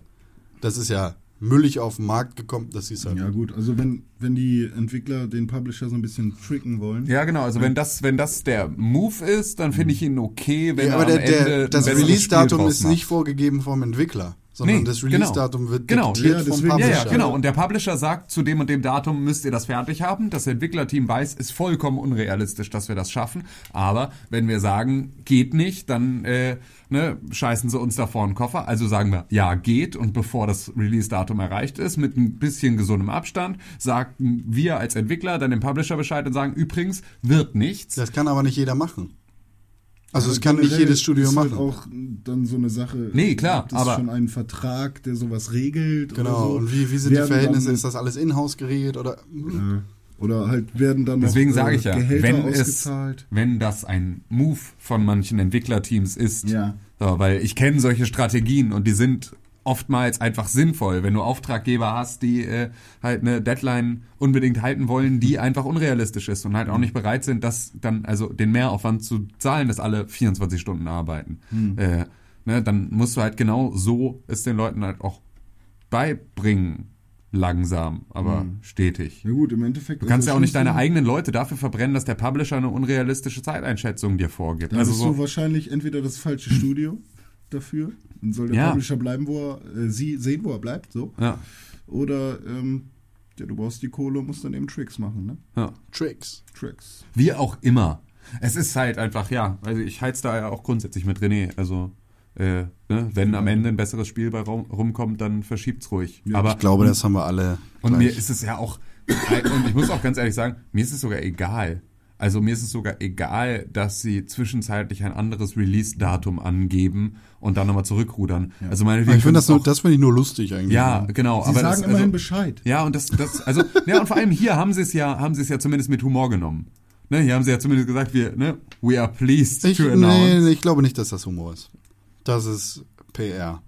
Das ist ja müllig auf den Markt gekommen, das ist halt. Ja gut, also wenn, wenn die Entwickler den Publisher so ein bisschen tricken wollen. Ja, genau. Also wenn das, wenn das der Move ist, dann finde ich ihn okay, wenn Ja, er aber am der, der, das Spiel draus ist macht. nicht vorgegeben vom Entwickler, sondern Nee, das genau. Release-Datum wird Genau. diktiert Ja, vom deswegen- Ja, Publisher. ja, genau. Und der Publisher sagt, zu dem und dem Datum müsst ihr das fertig haben. Das Entwicklerteam weiß, ist vollkommen unrealistisch, dass wir das schaffen. Aber wenn wir sagen, geht nicht, dann äh, ne, scheißen sie uns da vor den Koffer. Also sagen wir, ja, geht. Und bevor das Release-Datum erreicht ist, mit ein bisschen gesundem Abstand, sagen wir als Entwickler dann dem Publisher Bescheid und sagen, übrigens, wird nichts. Das kann aber nicht jeder machen. Also es kann nicht jedes Studio ist machen. Halt auch dann so eine Sache. Nee, klar, Gibt es aber- schon einen Vertrag, der sowas regelt? genau. Oder so? Und wie, wie sind die Werden Verhältnisse? Dann, ist das alles in-house geregelt oder? Ja. Oder halt werden dann noch Deswegen sage äh, ich ja, Gehälter wenn es, ausgezahlt. wenn das ein Move von manchen Entwicklerteams ist, Ja. so, weil ich kenne solche Strategien und die sind oftmals einfach sinnvoll, wenn du Auftraggeber hast, die äh, halt eine Deadline unbedingt halten wollen, die einfach unrealistisch ist und halt auch nicht bereit sind, das dann also den Mehraufwand zu zahlen, dass alle 24 Stunden arbeiten. Äh, ne, dann musst du halt genau so es den Leuten halt auch beibringen, langsam, aber stetig. Ja gut, im Endeffekt. Du kannst ja auch nicht deine eigenen Leute dafür verbrennen, dass der Publisher eine unrealistische Zeiteinschätzung dir vorgibt. Da also bist so, du wahrscheinlich entweder das falsche Studio dafür. Dann soll der Ja. Publisher bleiben, wo er, äh, sie sehen, wo er bleibt, so. ja, Oder ähm, ja, du brauchst die Kohle und musst dann eben Tricks machen, ne? ja. Tricks. Tricks. Wie auch immer. Es ist halt einfach, ja, also ich heiz da ja auch grundsätzlich mit René. Also, äh, ne, wenn am Ende ein besseres Spiel bei rum, rumkommt, dann verschiebt's ruhig. Aber Ich glaube, das haben wir alle. Und gleich. mir ist es ja auch, und ich muss auch ganz ehrlich sagen, mir ist es sogar egal. Also mir ist es sogar egal, dass sie zwischenzeitlich ein anderes Release-Datum angeben und dann nochmal zurückrudern. Also meine ich finde das, nur- das finde ich nur lustig eigentlich. ja, genau. Sie aber sagen das, immerhin also, Bescheid. Ja, und das, das, also, ja, und vor allem hier haben sie es ja, haben sie es ja zumindest mit Humor genommen. Ne, hier haben sie ja zumindest gesagt, wir, ne, we are pleased Ich, to nee, announce. nee, ich glaube nicht, dass das Humor ist. Das ist PR.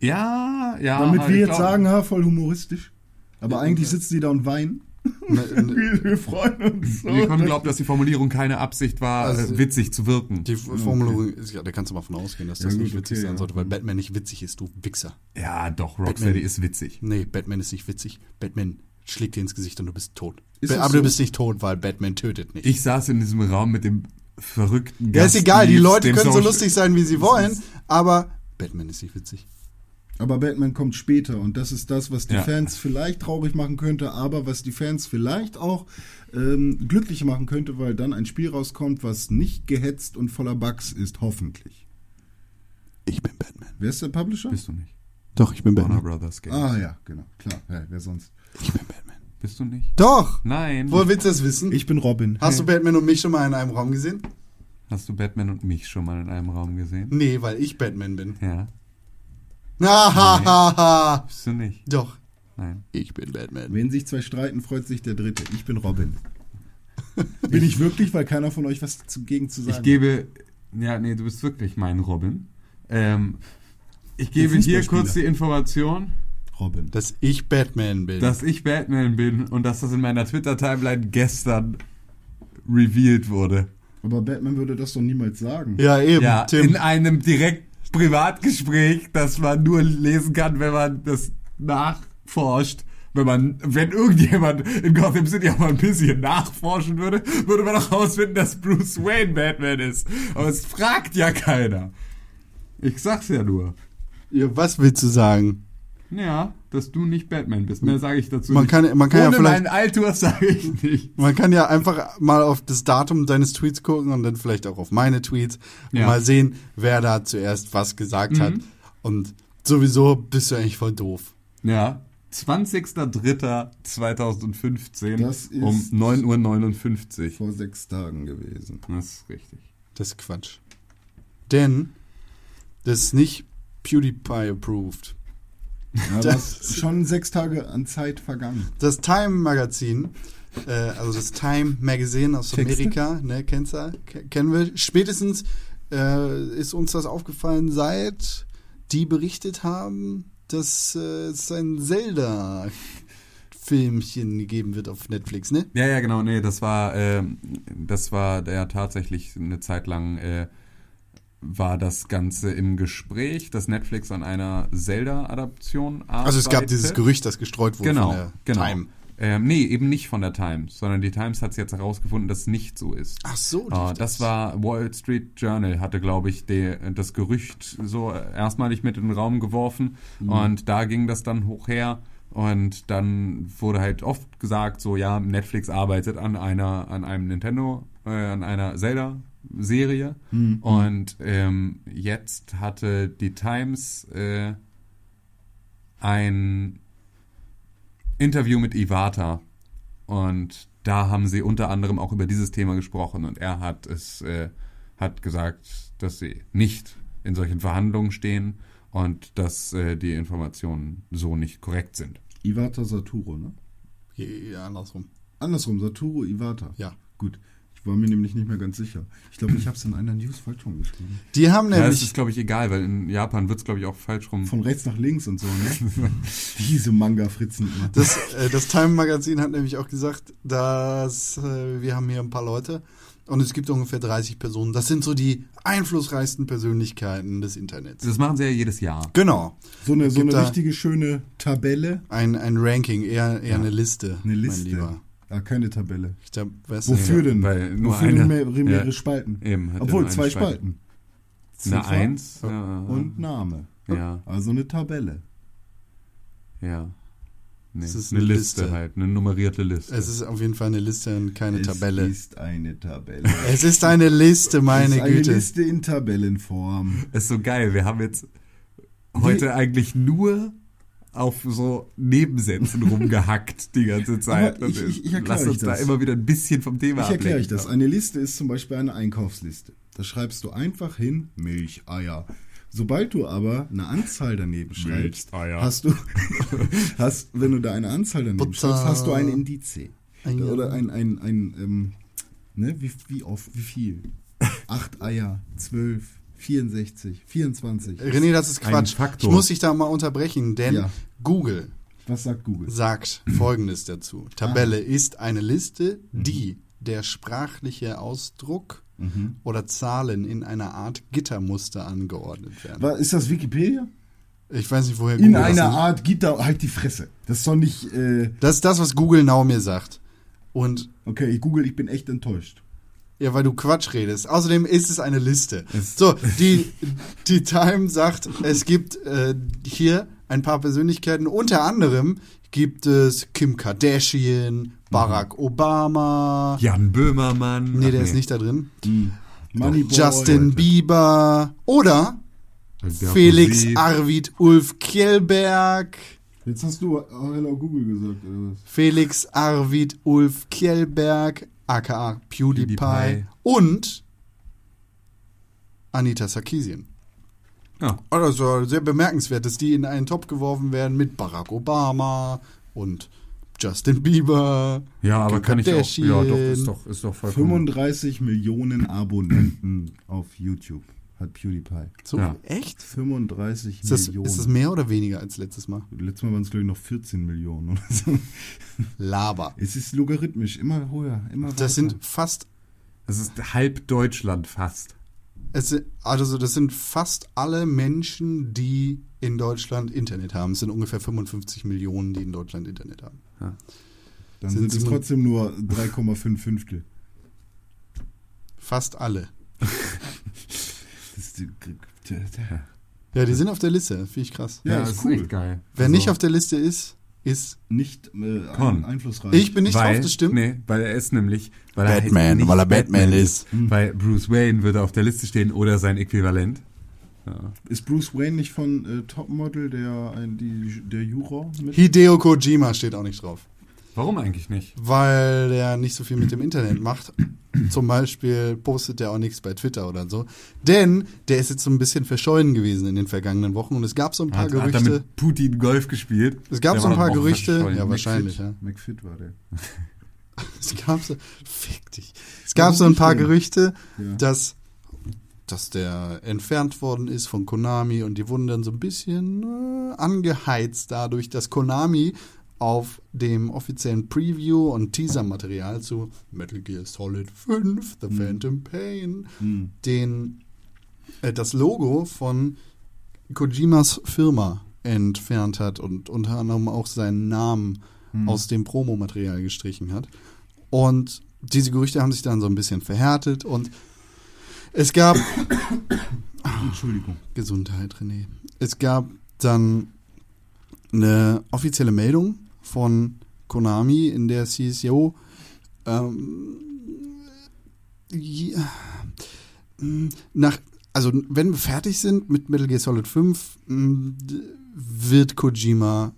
Ja, ja. Damit wir jetzt glaub- sagen, ha, voll humoristisch. Aber eigentlich sitzen die da und weinen. Ne, ne, Wir, wir freuen uns so. Wir können glauben, dass die Formulierung keine Absicht war, Also, äh, witzig zu wirken. Die Formulierung ist, ja, da kannst du mal von ausgehen, dass das Ja, gut, nicht witzig okay, sein sollte, weil Batman nicht witzig ist, du Wichser. Ja, doch, Rocksteady ist witzig. Nee, Batman ist nicht witzig. Batman schlägt dir ins Gesicht und du bist tot. Ist Aber so? du bist nicht tot, weil Batman tötet nicht. Ich saß in diesem Raum mit dem verrückten ja, ist egal, die Leute können so lustig sein, wie sie wollen, aber Batman ist nicht witzig. Aber Batman kommt später und das ist das, was die Ja. Fans vielleicht traurig machen könnte, aber was die Fans vielleicht auch ähm, glücklich machen könnte, weil dann ein Spiel rauskommt, was nicht gehetzt und voller Bugs ist, hoffentlich. Ich bin Batman. Wer ist der Publisher? Bist du nicht. Doch, ich bin Warner Batman. Brothers Games. Ah ja, genau, klar. Ja, wer sonst? Ich bin Batman. Bist du nicht? Doch! Nein. Woher willst du das wissen? Ich bin Robin. Hast du Batman und mich schon mal in einem Raum gesehen? Hast du Batman und mich schon mal in einem Raum gesehen? Nee, weil ich Batman bin. Ja. Ha, ha, ha, ha. Bist du nicht? Doch. Nein. Ich bin Batman. Wenn sich zwei streiten, freut sich der Dritte. Ich bin Robin. bin ich wirklich, weil keiner von euch was dagegen zu sagen Ich gebe. Ja, nee, du bist wirklich mein Robin. Ähm, ich gebe hier kurz die Information, hat. Robin. Dass ich Batman bin. dass ich Batman bin und dass das in meiner Twitter-Timeline gestern revealed wurde. Aber Batman würde das doch niemals sagen. ja, eben, Ja, Tim. in einem direkt Privatgespräch, das man nur lesen kann, wenn man das nachforscht. Wenn man, wenn irgendjemand in Gotham City auch mal ein bisschen nachforschen würde, würde man auch herausfinden, dass Bruce Wayne Batman ist. Aber es fragt ja keiner. Ich sag's ja nur. ja, was willst du sagen? Ja, dass du nicht Batman bist. Mehr sage ich dazu Man nicht. kann- man kann ja Ohne vielleicht- meinen Altur sage ich nicht. Man kann ja einfach mal auf das Datum deines Tweets gucken und dann vielleicht auch auf meine Tweets und Ja. mal sehen, wer da zuerst was gesagt hat. Und sowieso bist du eigentlich voll doof. Ja, 20.03.2015 Das ist- um 9.59 Uhr. Vor sechs Tagen gewesen. Das ist richtig. Das ist Quatsch. Denn das ist nicht PewDiePie approved. Ja, Das- schon sechs Tage an Zeit vergangen. Das Time Magazin, äh, also das Time Magazine aus Texte? Amerika, ne, kennst du? Ke- Kennen wir. Spätestens äh, ist uns das aufgefallen, seit die berichtet haben, dass äh, es ein Zelda Filmchen gegeben wird auf Netflix, ne? Ja, ja, genau. Nee, das war, ähm, das war der tatsächlich eine Zeit lang äh, war das Ganze im Gespräch, dass Netflix an einer Zelda-Adaption arbeitet. Also es gab dieses Gerücht, das gestreut wurde genau, von der genau. Time. Ähm, nee, eben nicht von der Times, sondern die Times hat es jetzt herausgefunden, dass es nicht so ist. Ach so, lief das war Wall Street Journal hatte, glaube ich, die, das Gerücht so erstmalig mit in den Raum geworfen und da ging das dann hoch her und dann wurde halt oft gesagt, so ja, Netflix arbeitet an einer, an einem Nintendo, äh, an einer Zelda-Serie und ähm, jetzt hatte die Times äh, ein Interview mit Iwata und da haben sie unter anderem auch über dieses Thema gesprochen und er hat es äh, hat gesagt, dass sie nicht in solchen Verhandlungen stehen und dass äh, die Informationen so nicht korrekt sind. Iwata Saturo, ne? Ja, andersrum. Andersrum, Saturo Iwata. Ja. Gut. Ich war mir nämlich nicht mehr ganz sicher. Ich glaube, ich habe es in einer News falsch rumgeschrieben. Die haben Ja, das nämlich ist, glaube ich, egal, weil in Japan wird es, glaube ich, auch falsch rum. Von rechts nach links und so, ne? Diese Manga-Fritzen immer. Das, äh, das Time Magazin hat nämlich auch gesagt, dass äh, wir haben hier ein paar Leute und es gibt ungefähr 30 Personen. Das sind so die einflussreichsten Persönlichkeiten des Internets. Das machen sie ja jedes Jahr. Genau. So eine, so eine richtige schöne Tabelle. Ein, ein Ranking, eher, eher eine Liste. Eine Mein Liste. Ah, keine Tabelle. Ich glaub, weißt Wofür denn? weil nur Wofür eine- denn mehr, mehrere ja. Spalten? Eben, Obwohl, eine zwei Spalte. Spalten. Eine Eins ja, und Name. Ja. Also eine Tabelle. ja. Nee, Es ist eine eine Liste, Liste. halt, eine nummerierte Liste. Es ist auf jeden Fall eine Liste und keine es Tabelle. ist eine Tabelle. es ist eine Liste, meine es ist eine Güte. Liste in Tabellenform. ist so geil. Wir haben jetzt heute eigentlich nur auf so Nebensätzen rumgehackt die ganze Zeit. Aber ich- ich- ich erkläre Lass uns euch da das. immer wieder ein bisschen vom Thema Ich erkläre euch das. Eine Liste ist zum Beispiel eine Einkaufsliste. Da schreibst du einfach hin Milch, Eier. Sobald du aber eine Anzahl daneben schreibst, Eier. hast du, hast, wenn du da eine Anzahl daneben Butter. schreibst, hast du ein Indiz. Oder ein, ein, ein ähm, ne, wie, wie oft, wie viel? Acht Eier, zwölf, 64, 24. René, das ist Ein Quatsch. Faktor. Ich muss dich da mal unterbrechen, denn Ja. Google Was sagt Google? sagt Folgendes dazu. Tabelle Ah. ist eine Liste, Mhm. die der sprachliche Ausdruck oder Zahlen in einer Art Gittermuster angeordnet werden. Ist das Wikipedia? Ich weiß nicht, woher In Google das einer. Art Gitter, halt die Fresse. Das ist doch nicht, äh, Das ist das, was Google Now mir sagt. Und okay, ich google, ich bin echt enttäuscht. Ja, weil du Quatsch redest. Außerdem ist es eine Liste. So, die, die Time sagt, es gibt äh, hier ein paar Persönlichkeiten. Unter anderem gibt es Kim Kardashian, Barack Obama. Jan Böhmermann. Nee, der ist nicht da drin. Moneyboy. Justin Bieber oder Der Felix Musik. Arvid Ulf Kjellberg. Jetzt hast du Hello Google gesagt, oder was? Felix Arvid Ulf Kjellberg, aka PewDiePie, PewDiePie. und Anita Sarkeesian. Ja. Also sehr bemerkenswert, dass die in einen Topf geworfen werden mit Barack Obama und Justin Bieber. Ja, aber kann ich auch. Ja, doch, ist doch, ist doch vollkommen. 35 Millionen Abonnenten auf YouTube hat PewDiePie. So, Ja. echt? 35 Ist das, Millionen. ist das mehr oder weniger als letztes Mal? Letztes Mal waren es, glaube ich, noch 14 Millionen oder so. Laber. Es ist logarithmisch, immer höher, immer weiter. Das sind fast Das ist halb Deutschland fast. Es, also das sind fast alle Menschen, die in Deutschland Internet haben. Es sind ungefähr 55 Millionen, die in Deutschland Internet haben. Dann sind sind, es trotzdem nur 3,5 Fünftel. Fast alle. Ja, die sind auf der Liste. Finde ich krass. Ja, das ist cool. echt geil. Wer Also, nicht auf der Liste ist, ist. Nicht äh, Con. einflussreich. Ich bin nicht weil, drauf, das stimmt. Nee, weil er ist nämlich, weil er Batman, halt nicht weil er Batman ist. Weil Bruce Wayne würde auf der Liste stehen oder sein Äquivalent. Ist Bruce Wayne nicht von äh, Topmodel der, ein, die, der Juror mit? Hideo Kojima steht auch nicht drauf. Warum eigentlich nicht? Weil der nicht so viel mit dem Internet macht. Zum Beispiel postet der auch nichts bei Twitter oder so. Denn der ist jetzt so ein bisschen verschollen gewesen in den vergangenen Wochen und es gab so ein paar Hat, hat er Gerüchte. mit Putin Golf gespielt? Es gab Der so ein paar Gerüchte. Ja, wahrscheinlich, ja. McFit war der. Es gab so, fick dich. Es gab so ein paar? Gerüchte, Ja. dass, dass der entfernt worden ist von Konami und die wurden dann so ein bisschen äh, angeheizt dadurch, dass Konami auf dem offiziellen Preview und Teaser-Material zu Metal Gear Solid 5, The Phantom Pain, Hm. den, äh, das Logo von Kojimas Firma entfernt hat und unter anderem auch seinen Namen aus dem Promomaterial gestrichen hat. Und diese Gerüchte haben sich dann so ein bisschen verhärtet und es gab Entschuldigung. Gesundheit, René. Es gab dann eine offizielle Meldung von Konami, in der es hieß, jo, ähm, ja, mh, nach, also wenn wir fertig sind mit Metal Gear Solid 5, mh, d- wird Kojima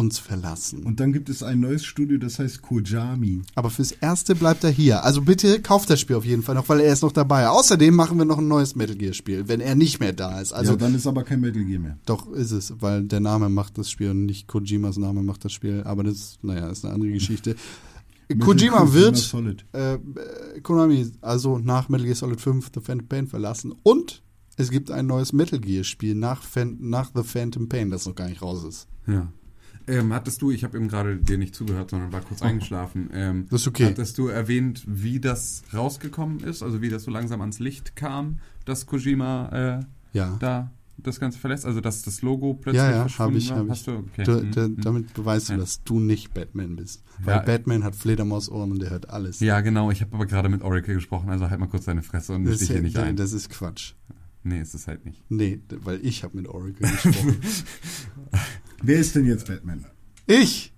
uns verlassen. Und dann gibt es ein neues Studio, das heißt Kojami. Aber fürs Erste bleibt er hier. Also bitte kauft das Spiel auf jeden Fall noch, weil er ist noch dabei. Außerdem machen wir noch ein neues Metal Gear Spiel, wenn er nicht mehr da ist. Also ja, dann ist aber kein Metal Gear mehr. doch ist es, weil der Name macht das Spiel und nicht Kojimas Name macht das Spiel. Aber das, naja, ist eine andere Geschichte. Kojima wird äh, Konami also nach Metal Gear Solid 5 The Phantom Pain verlassen und es gibt ein neues Metal Gear Spiel nach, Phan nach The Phantom Pain, das noch gar nicht raus ist. Ja. Ähm, hattest du, ich habe eben gerade dir nicht zugehört, sondern war kurz eingeschlafen. Ähm, Das ist okay. Hattest du erwähnt, wie das rausgekommen ist, also wie das so langsam ans Licht kam, dass Kojima äh, Ja. da das Ganze verlässt, also dass das Logo plötzlich Ja, ja, verschwunden ich, war? ich. Hast du? Okay. Du, mhm. damit beweist du, Ja. dass du nicht Batman bist. Weil Ja. Batman hat Fledermausohren und der hört alles. Ja, genau. Ich habe aber gerade mit Oracle gesprochen, also halt mal kurz deine Fresse und dich hier nicht ein. das ist Quatsch. Nee, ist es halt nicht. Nee, weil ich habe mit Oracle gesprochen. Wer ist denn jetzt Batman? ich!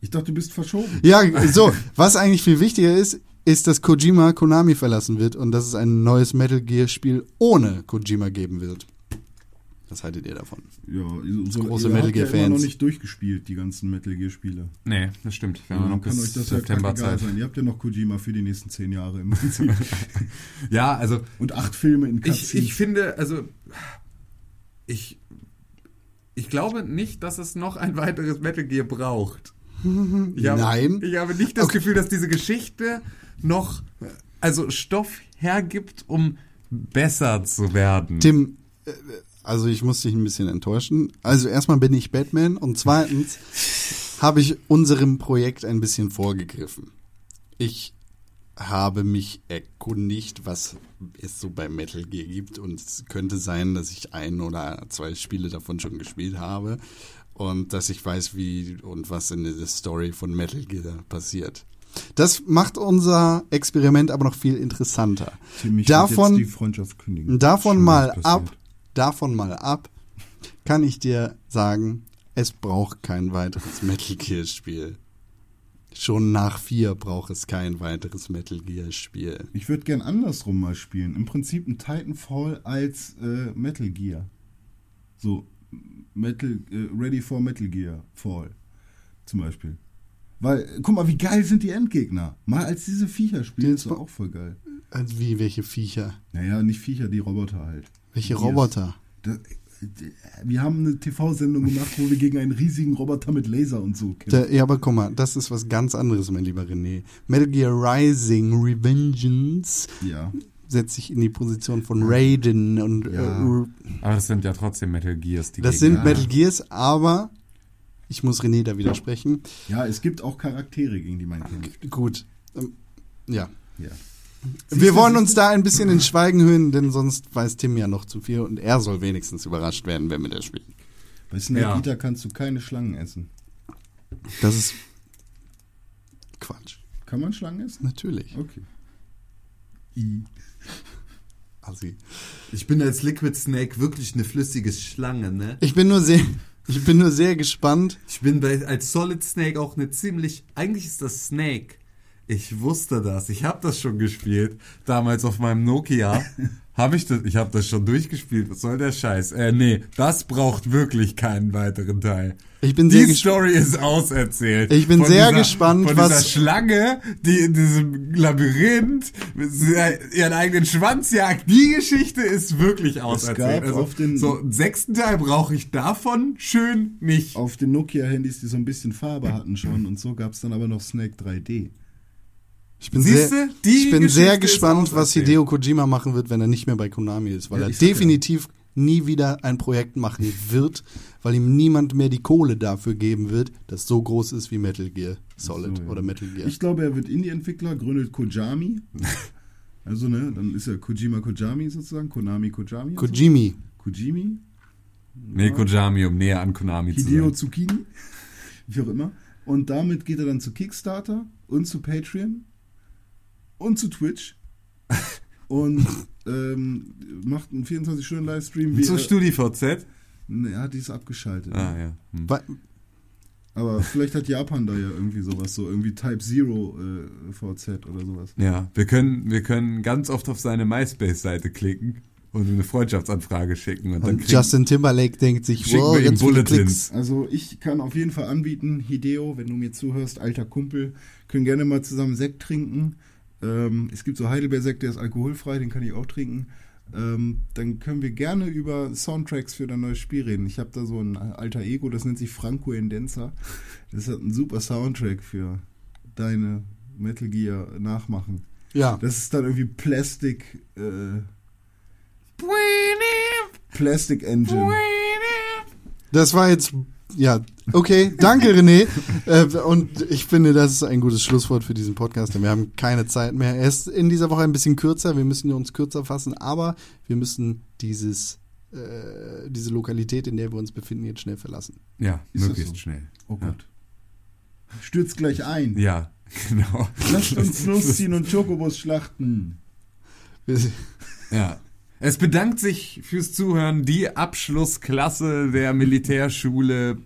Ich dachte, du bist verschoben. Ja, so, was eigentlich viel wichtiger ist, ist, dass Kojima Konami verlassen wird und dass es ein neues Metal Gear Spiel ohne Kojima geben wird. Was haltet ihr davon? Ja, so, Große ihr Metal habt ja Gear immer noch Fans. nicht durchgespielt, die ganzen Metal Gear Spiele. Nee, das stimmt. Wir Ja, haben noch kann bis euch das ja September egal Zeit. sein. Ihr habt ja noch Kojima für die nächsten zehn Jahre im Prinzip. Ja, also Und acht Filme in ich, Cutscenes. ich finde, also ich, ich glaube nicht, dass es noch ein weiteres Metal Gear braucht. Ich habe, Nein. Ich habe nicht das Gefühl, dass diese Geschichte noch also Stoff hergibt, um besser zu werden. Tim, äh, also ich muss dich ein bisschen enttäuschen. Also erstmal bin ich Batman und zweitens habe ich unserem Projekt ein bisschen vorgegriffen. Ich habe mich erkundigt, was es so bei Metal Gear gibt und es könnte sein, dass ich ein oder zwei Spiele davon schon gespielt habe und dass ich weiß, wie und was in der Story von Metal Gear passiert. Das macht unser Experiment aber noch viel interessanter. Davon. Davon mal ab, davon mal ab, kann ich dir sagen, es braucht kein weiteres Metal Gear Spiel. Schon nach vier braucht es kein weiteres Metal Gear Spiel. Ich würde gern andersrum mal spielen. Im Prinzip ein Titanfall als äh, Metal Gear. So, Metal, äh, Ready for Metal Gear Fall zum Beispiel. Weil, guck mal, wie geil sind die Endgegner. Mal als diese Viecher spielen, ist auch voll geil. Also wie, welche Viecher? Naja, nicht Viecher, die Roboter halt. Welche Die Roboter? Das, wir haben eine TV-Sendung gemacht, wo wir gegen einen riesigen Roboter mit Laser und so kämpfen. Ja, aber guck mal, das ist was ganz anderes, mein lieber René. Metal Gear Rising Revengeance Ja. setzt sich in die Position von Raiden und Ja. äh, Aber das sind ja trotzdem Metal Gears, die das Gegner. sind Metal Gears, aber ich muss René da widersprechen. ja, es gibt auch Charaktere, gegen die man kämpft. Gut. Ähm, ja. Ja. Wir wollen uns da ein bisschen in Schweigen hüllen, denn sonst weiß Tim ja noch zu viel und er soll wenigstens überrascht werden, wenn wir das spielen. Bei Snake Ja. Eater kannst du keine Schlangen essen. Das ist Quatsch. Kann man Schlangen essen? Natürlich. Okay. I. Assi. Ich bin als Liquid Snake wirklich eine flüssige Schlange, ne? Ich bin nur sehr, ich bin nur sehr gespannt. Ich bin bei, als Solid Snake auch eine ziemlich. Eigentlich ist das Snake. Ich wusste das. Ich habe das schon gespielt. Damals auf meinem Nokia. Habe ich das? Ich habe das schon durchgespielt. Was soll der Scheiß? Äh, nee, das braucht wirklich keinen weiteren Teil. Ich bin die sehr. Story ist auserzählt. Ich bin Von sehr dieser, gespannt, von was- dieser Schlange, die in diesem Labyrinth ihren eigenen Schwanz jagt. Die Geschichte ist wirklich auserzählt. Also, auf den- so einen sechsten Teil brauche ich davon schön nicht. Auf den Nokia-Handys, die so ein bisschen Farbe hatten schon und so gab es dann aber noch Snake 3D. Ich bin Siehste? sehr, Die ich bin Geschichte sehr gespannt, was. Hideo Kojima machen wird, wenn er nicht mehr bei Konami ist, weil Ja, er definitiv nie wieder ein Projekt machen wird, weil ihm niemand mehr die Kohle dafür geben wird, das so groß ist wie Metal Gear Solid So, ja. oder Metal Gear. Ich glaube, er wird Indie-Entwickler, gründet Kojami. also, ne, dann ist er Kojima Kojami sozusagen, Konami Kojami. und so. Kojimi. Kojimi, Nee, Kojami, um näher an Konami zu Hideo sein. Zucchini, wie auch immer. Und damit geht er dann zu Kickstarter und zu Patreon und zu Twitch und ähm, macht einen 24-Stunden-Livestream. wie Zu er- StudiVZ? Ne, er hat dies abgeschaltet. Ah, ja. Hm. Aber vielleicht hat Japan da ja irgendwie sowas, so irgendwie Type Zero äh, VZ oder sowas. Ja, wir können, wir können ganz oft auf seine MySpace-Seite klicken und eine Freundschaftsanfrage schicken. Und, dann Und kriegen, Justin Timberlake denkt sich, wow, wir ihm Bulletins. Klicks. Also ich kann auf jeden Fall anbieten, Hideo, wenn du mir zuhörst, alter Kumpel, können gerne mal zusammen Sekt trinken. Ähm, es gibt so Heidelbeer-Sekt, der ist alkoholfrei, den kann ich auch trinken. Ähm, dann können wir gerne über Soundtracks für dein neues Spiel reden. Ich habe da so ein alter Ego, das nennt sich Franco Endenza. Das hat einen super Soundtrack für deine Metal Gear Nachmachen. Ja. Das ist dann irgendwie Plastic, äh, Plastic Engine. Das war jetzt, ja, okay, danke René. Äh, und ich finde, das ist ein gutes Schlusswort für diesen Podcast, denn wir haben keine Zeit mehr. Er ist in dieser Woche ein bisschen kürzer, wir müssen uns kürzer fassen, aber wir müssen dieses, äh, diese Lokalität, in der wir uns befinden, jetzt schnell verlassen. Ja, Ist möglichst so? schnell. Oh Gott. Stürzt gleich ein. Ja, genau. Lasst uns losziehen und Chocobos schlachten. Ja. Es bedankt sich fürs Zuhören die Abschlussklasse der Militärschule.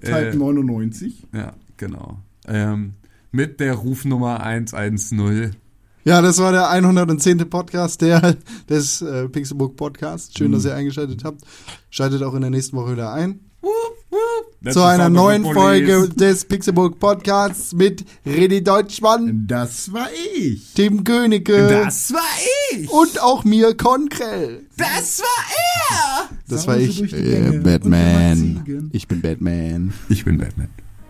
Type Äh, 99. ja, genau. Ähm, mit der Rufnummer 110. Ja, das war der 110. Podcast der, des äh, Pixelbook Podcasts. Schön, dass ihr eingeschaltet habt. Schaltet auch in der nächsten Woche wieder ein. That's zu einer neuen. Folge des Pixelbook Podcasts mit René Deutschmann, Das war ich. Tim Königke Das war ich! und auch mir Konkrell. Das war er! Das Sausen war ich, äh, Batman. Ich bin Batman. Ich bin Batman.